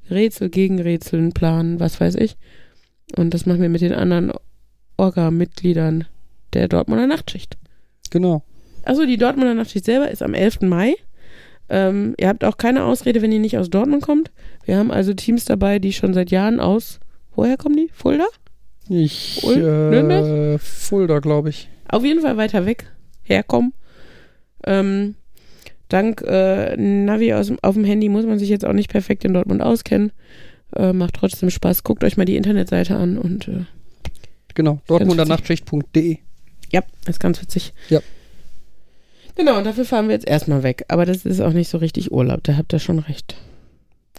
Rätsel gegen Rätseln planen, was weiß ich. Und das machen wir mit den anderen Orga-Mitgliedern der Dortmunder Nachtschicht. Genau. Also die Dortmunder Nachtschicht selber ist am 11. Mai. Ähm, ihr habt auch keine Ausrede, wenn ihr nicht aus Dortmund kommt. Wir haben also Teams dabei, die schon seit Jahren aus, woher kommen die? Fulda? Ich, Ul- äh, Nürnberg? Fulda, glaube ich. Auf jeden Fall weiter weg herkommen. Ähm, dank äh, Navi aus, auf dem Handy muss man sich jetzt auch nicht perfekt in Dortmund auskennen. Äh, macht trotzdem Spaß. Guckt euch mal die Internetseite an und äh, Genau. witzig. Dortmundernachtschicht.de. ja, ist ganz witzig. Ja. Genau, und dafür fahren wir jetzt erstmal weg. Aber das ist auch nicht so richtig Urlaub, da habt ihr schon recht.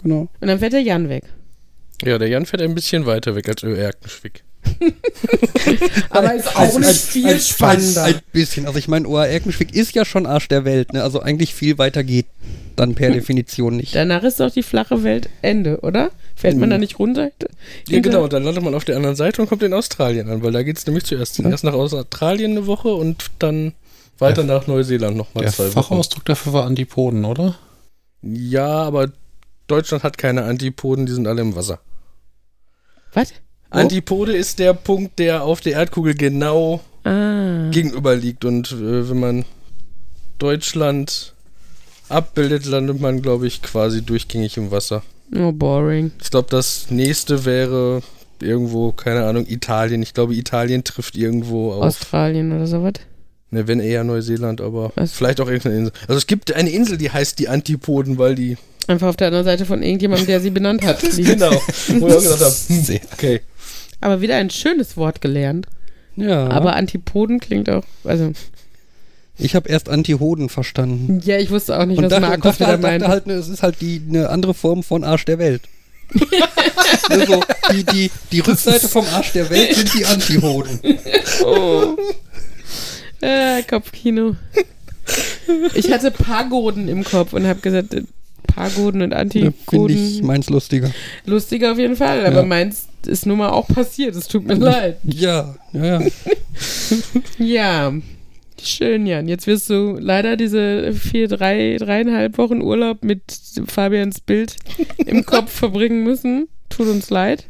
Genau. Und dann fährt der Jan weg. Ja, der Jan fährt ein bisschen weiter weg als Erkenschwick. Aber ist auch nicht viel spannender. Ein bisschen. Also ich meine, OR Erkenschwick ist ja schon Arsch der Welt. Ne? Also eigentlich viel weiter geht dann per Definition nicht. Danach ist doch die flache Welt Ende, oder? Fährt man Mhm. da nicht runter? Ja, genau, und dann landet man auf der anderen Seite und kommt in Australien an, weil da geht es nämlich zuerst hin. Erst nach Australien eine Woche und dann weiter nach Neuseeland nochmal Der zwei Wochen. Fachausdruck dafür war Antipoden, oder? Ja, aber Deutschland hat keine Antipoden, die sind alle im Wasser. Was? Antipode ist der Punkt, der auf der Erdkugel genau Ah. gegenüber liegt. Und äh, wenn man Deutschland abbildet, landet man, glaube ich, quasi durchgängig im Wasser. Oh, boring. Ich glaube, das nächste wäre irgendwo, keine Ahnung, Italien. Ich glaube, Italien trifft irgendwo auf. Australien oder sowas. Ne, wenn eher Neuseeland, aber Was? vielleicht auch irgendeine Insel. Also es gibt eine Insel, die heißt die Antipoden, weil die. Einfach auf der anderen Seite von irgendjemandem, der sie benannt hat. Genau. Wo ich auch gesagt habe, hm, okay. Aber wieder ein schönes Wort gelernt. Ja. Aber Antipoden klingt auch, also, ich habe erst Antihoden verstanden. ja, ich wusste auch nicht, Und was dachte, Markus dachte, wieder halt, meint. halt, ne, es ist halt die eine andere Form von Arsch der Welt. Ne, so, die, die, die Rückseite vom Arsch der Welt sind die Antihoden. Oh. Äh, Kopfkino. Ich hatte Pagoden im Kopf und habe gesagt, äh, Pagoden und Ne, Finde Antipoden. ich meins lustiger. Lustiger auf jeden Fall, aber Ja. meins ist nun mal auch passiert. Es tut mir leid. Ja, ja, ja. Ja, schön, Jan. Jetzt wirst du leider diese vier, drei, dreieinhalb Wochen Urlaub mit Fabians Bild im Kopf verbringen müssen. Tut uns leid.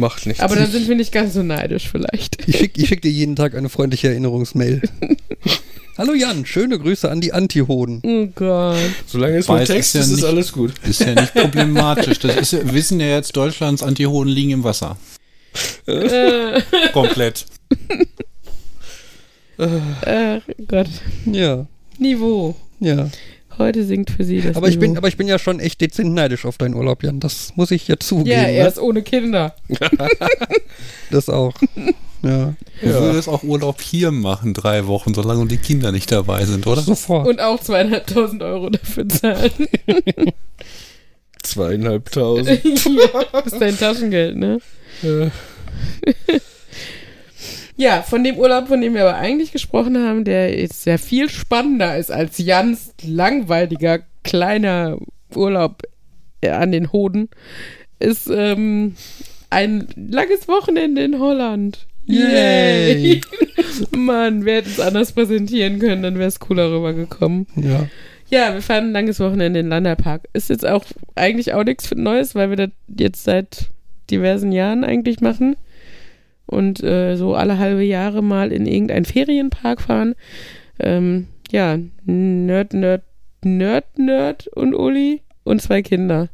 Macht nichts. Aber da sind wir nicht ganz so neidisch vielleicht. Ich schicke ich schick dir jeden Tag eine freundliche Erinnerungsmail. Hallo Jan, schöne Grüße an die Antihoden. Oh Gott. Solange es nur Text ist ja ist, nicht- alles gut. Ist ja nicht problematisch. Das ist, wir wissen ja jetzt, Deutschlands Antihoden liegen im Wasser. Äh, Komplett. äh, Gott. Ja, Niveau. ja. Heute singt für sie das Aber ich, bin, aber ich bin ja schon echt dezent neidisch auf deinen Urlaub, Jan. Das muss ich ja zugeben. ja, er ne? ist ohne Kinder. Das auch. Ja, Du würdest auch Urlaub hier machen, drei Wochen, solange die Kinder nicht dabei sind, oder? sofort. Und auch zweieinhalbtausend Euro dafür zahlen. Zweieinhalbtausend. ja, das ist dein Taschengeld, ne? Äh, Ja, von dem Urlaub, von dem wir aber eigentlich gesprochen haben, der jetzt sehr viel spannender ist als Jans langweiliger kleiner Urlaub äh, an den Hoden, ist ähm, ein langes Wochenende in Holland. Yay! Mann, wir hätten es anders präsentieren können, dann wäre es cooler rübergekommen. ja. Ja, wir fahren ein langes Wochenende in den Landerpark. Ist jetzt auch eigentlich auch nichts Neues, weil wir das jetzt seit diversen Jahren eigentlich machen. Und äh, so alle halbe Jahre mal in irgendeinen Ferienpark fahren. Ähm, ja, Nerd, Nerd, Nerd, Nerd und Uli und zwei Kinder.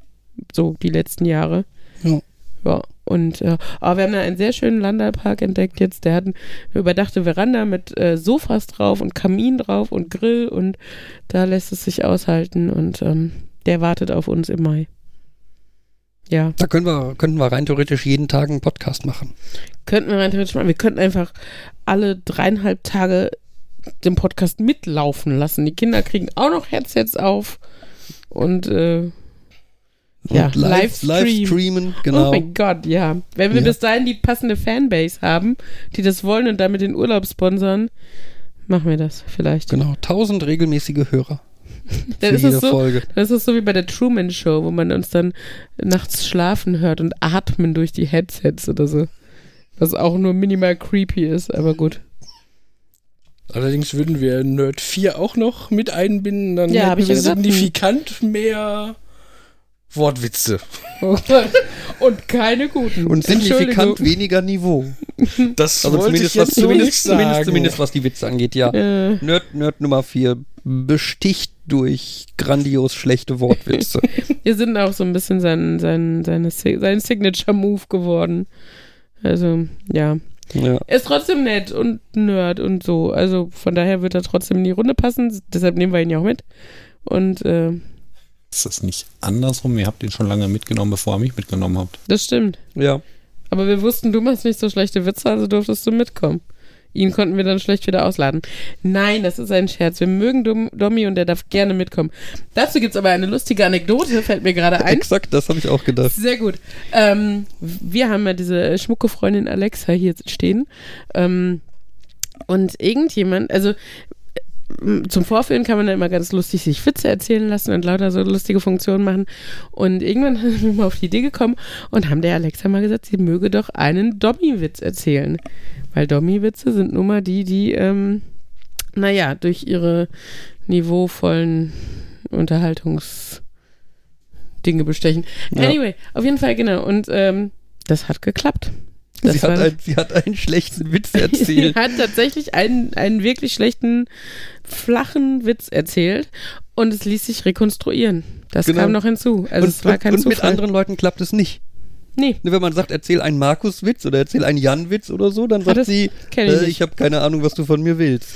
So die letzten Jahre. Ja. Ja, und äh, aber wir haben da einen sehr schönen Landalpark entdeckt jetzt. Der hat eine überdachte Veranda mit äh, Sofas drauf und Kamin drauf und Grill und da lässt es sich aushalten und ähm, der wartet auf uns im Mai. Ja, Da können wir, könnten wir rein theoretisch jeden Tag einen Podcast machen. könnten wir rein theoretisch machen. Wir könnten einfach alle dreieinhalb Tage den Podcast mitlaufen lassen. Die Kinder kriegen auch noch Headsets auf und äh, Ja, und live, live streamen, genau. Oh mein Gott, ja. Wenn wir Ja. bis dahin die passende Fanbase haben, die das wollen und damit den Urlaub sponsern, machen wir das vielleicht. Genau, 1000 regelmäßige Hörer Dann ist jede es so, Folge. Das ist so wie bei der Truman Show, wo man uns dann nachts schlafen hört und atmen durch die Headsets oder so. Was auch nur minimal creepy ist, aber gut. Allerdings würden wir Nerd 4 auch noch mit einbinden, dann Ja, hätten ich wir ja signifikant mehr Wortwitze. und keine guten. Und signifikant weniger Niveau. Das Also wollte zumindest ich was, zumindest, zumindest, sagen. zumindest was die Witze angeht, ja. Äh, Nerd, Nerd Nummer 4 besticht durch grandios schlechte Wortwitze. wir sind auch so ein bisschen sein, sein, seine, sein Signature-Move geworden. Also, ja. ja. Er ist trotzdem nett und Nerd und so. Also von daher wird er trotzdem in die Runde passen. Deshalb nehmen wir ihn ja auch mit. Und äh, Ist das nicht andersrum? Ihr habt ihn schon lange mitgenommen, bevor ihr mich mitgenommen habt. das stimmt. ja. Aber wir wussten, du machst nicht so schlechte Witze, also durftest du mitkommen. Ihn konnten wir dann schlecht wieder ausladen. Nein, das ist ein Scherz. Wir mögen Dom Domi und er darf gerne mitkommen. Dazu gibt's aber eine lustige Anekdote, fällt mir gerade ein. Exakt, das habe ich auch gedacht. Sehr gut. Ähm, wir haben ja diese schmucke Freundin Alexa hier stehen. Ähm, und irgendjemand, also äh, zum Vorführen kann man da immer ganz lustig sich Witze erzählen lassen und lauter so lustige Funktionen machen. Und irgendwann sind wir mal auf die Idee gekommen und haben der Alexa mal gesagt, sie möge doch einen Dommy-Witz erzählen. Weil Dommy-Witze sind nun mal die, die, ähm, naja, durch ihre niveauvollen Unterhaltungs- Dinge bestechen. Ja. Anyway, auf jeden Fall, genau. Und ähm, das hat geklappt. Das Sie hat, ein, sie hat einen schlechten Witz Sie erzählt. hat tatsächlich einen, einen wirklich schlechten, flachen Witz erzählt und es ließ sich rekonstruieren. Das Genau. kam noch hinzu. Also und es war kein und mit Zufall. anderen Leuten klappt es nicht. Nee, Ne, Wenn man sagt, erzähl einen Markus-Witz oder erzähl einen Jan-Witz oder so, dann sagt das sie, ich äh, ich habe keine Ahnung, was du von mir willst.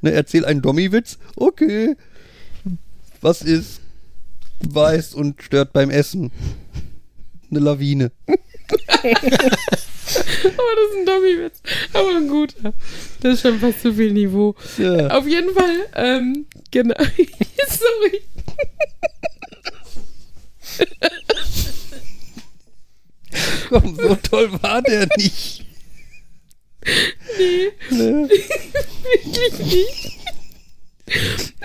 Ne, erzähl einen Dommy-Witz, okay. Was ist weiß und stört beim Essen? Eine Lawine. aber das ist ein Dummy-Witz. Aber ein guter. Das ist schon fast zu viel Niveau. Ja. Auf jeden Fall, ähm, genau. Sorry. Komm, so toll war der nicht. Ne? Wirklich nicht.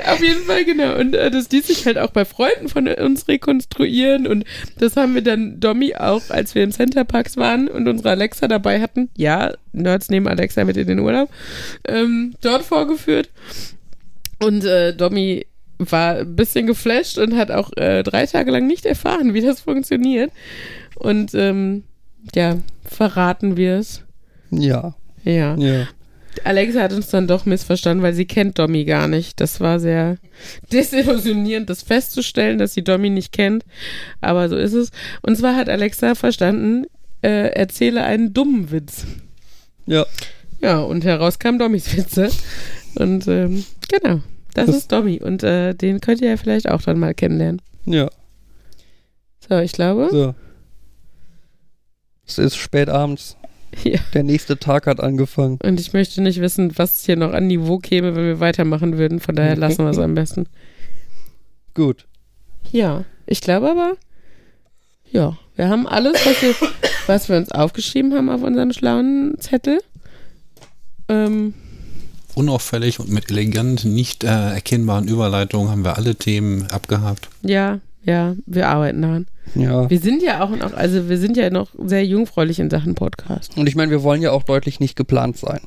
Auf jeden Fall, genau. Und äh, das ließ sich halt auch bei Freunden von uns rekonstruieren. Und das haben wir dann Domi auch, als wir im Centerparks waren und unsere Alexa dabei hatten. Ja, Nerds nehmen Alexa mit in den Urlaub. Ähm, dort vorgeführt. Und äh, Domi war ein bisschen geflasht und hat auch äh, drei Tage lang nicht erfahren, wie das funktioniert. Und ähm, ja, verraten wir es. Ja, Ja. ja. Alexa hat uns dann doch missverstanden, weil sie kennt Domi gar nicht. Das war sehr desillusionierend, das festzustellen, dass sie Domi nicht kennt. Aber so ist es. Und zwar hat Alexa verstanden, äh, erzähle einen dummen Witz. Ja. Ja, und heraus kam Dommys Witze. Und ähm, genau, das, Das- ist Dommy. Und äh, den könnt ihr ja vielleicht auch dann mal kennenlernen. Ja. So, ich glaube. So. Es ist spät abends. Ja. Der nächste Tag hat angefangen. Und ich möchte nicht wissen, was hier noch an Niveau käme, wenn wir weitermachen würden. Von daher lassen wir es am besten. Gut. Ja, ich glaube aber, ja, wir haben alles, was wir, was wir uns aufgeschrieben haben auf unserem schlauen Zettel. Ähm, Unauffällig und mit elegant nicht äh, erkennbaren Überleitungen haben wir alle Themen abgehakt. ja, ja, wir arbeiten daran. Ja. Wir sind ja auch noch, also wir sind ja noch sehr jungfräulich in Sachen Podcast. Und ich meine, wir wollen ja auch deutlich nicht geplant sein.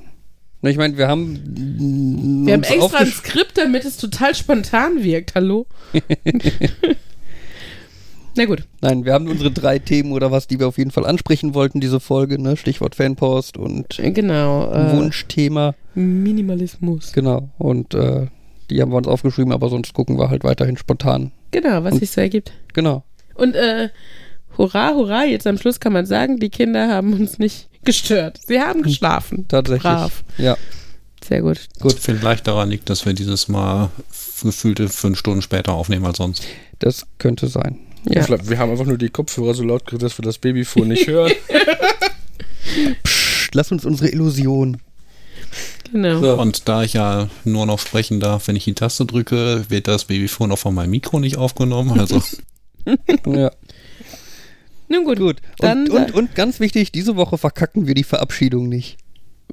Ne, Ich meine, wir haben. Wir haben extra ein Skript, damit es total spontan wirkt. Hallo? Na gut, Nein, wir haben unsere drei Themen oder was, die wir auf jeden Fall ansprechen wollten, diese Folge, ne? Stichwort Fanpost und genau. Äh, Wunschthema. Minimalismus. Genau. Und äh, die haben wir uns aufgeschrieben, aber sonst gucken wir halt weiterhin spontan. Genau, was Und- sich so ergibt. Genau. Und äh, hurra, hurra, jetzt am Schluss kann man sagen, die Kinder haben uns nicht gestört. Sie haben geschlafen. Tatsächlich. Brav. Ja. Sehr gut. Gut. Vielleicht daran liegt, dass wir dieses Mal gefühlte fünf Stunden später aufnehmen als sonst. Das könnte sein. Ja. Wir haben einfach nur die Kopfhörer so laut geredet, dass wir das Babyfon nicht hören. Psst, lass uns unsere Illusion. Genau. So. Und da ich ja nur noch sprechen darf, wenn ich die Taste drücke, wird das Babyphone auch von meinem Mikro nicht aufgenommen. Also Ja. Nun gut, Gut. Dann Und, und, und ganz wichtig, diese Woche verkacken wir die Verabschiedung nicht.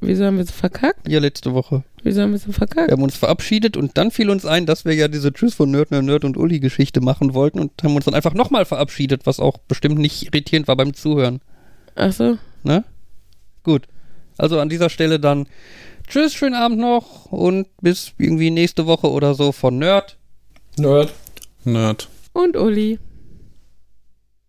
wieso haben wir sie verkackt? Ja, letzte Woche. Wieso haben wir sie verkackt? Wir haben uns verabschiedet und dann fiel uns ein, dass wir ja diese Tschüss von Nerd, Nerd, Nerd und Uli Geschichte machen wollten und haben uns dann einfach nochmal verabschiedet, was auch bestimmt nicht irritierend war beim Zuhören. Ach so. Ne? Gut. Also an dieser Stelle dann Tschüss, schönen Abend noch und bis irgendwie nächste Woche oder so von Nerd. Nerd. Nerd. Und Uli.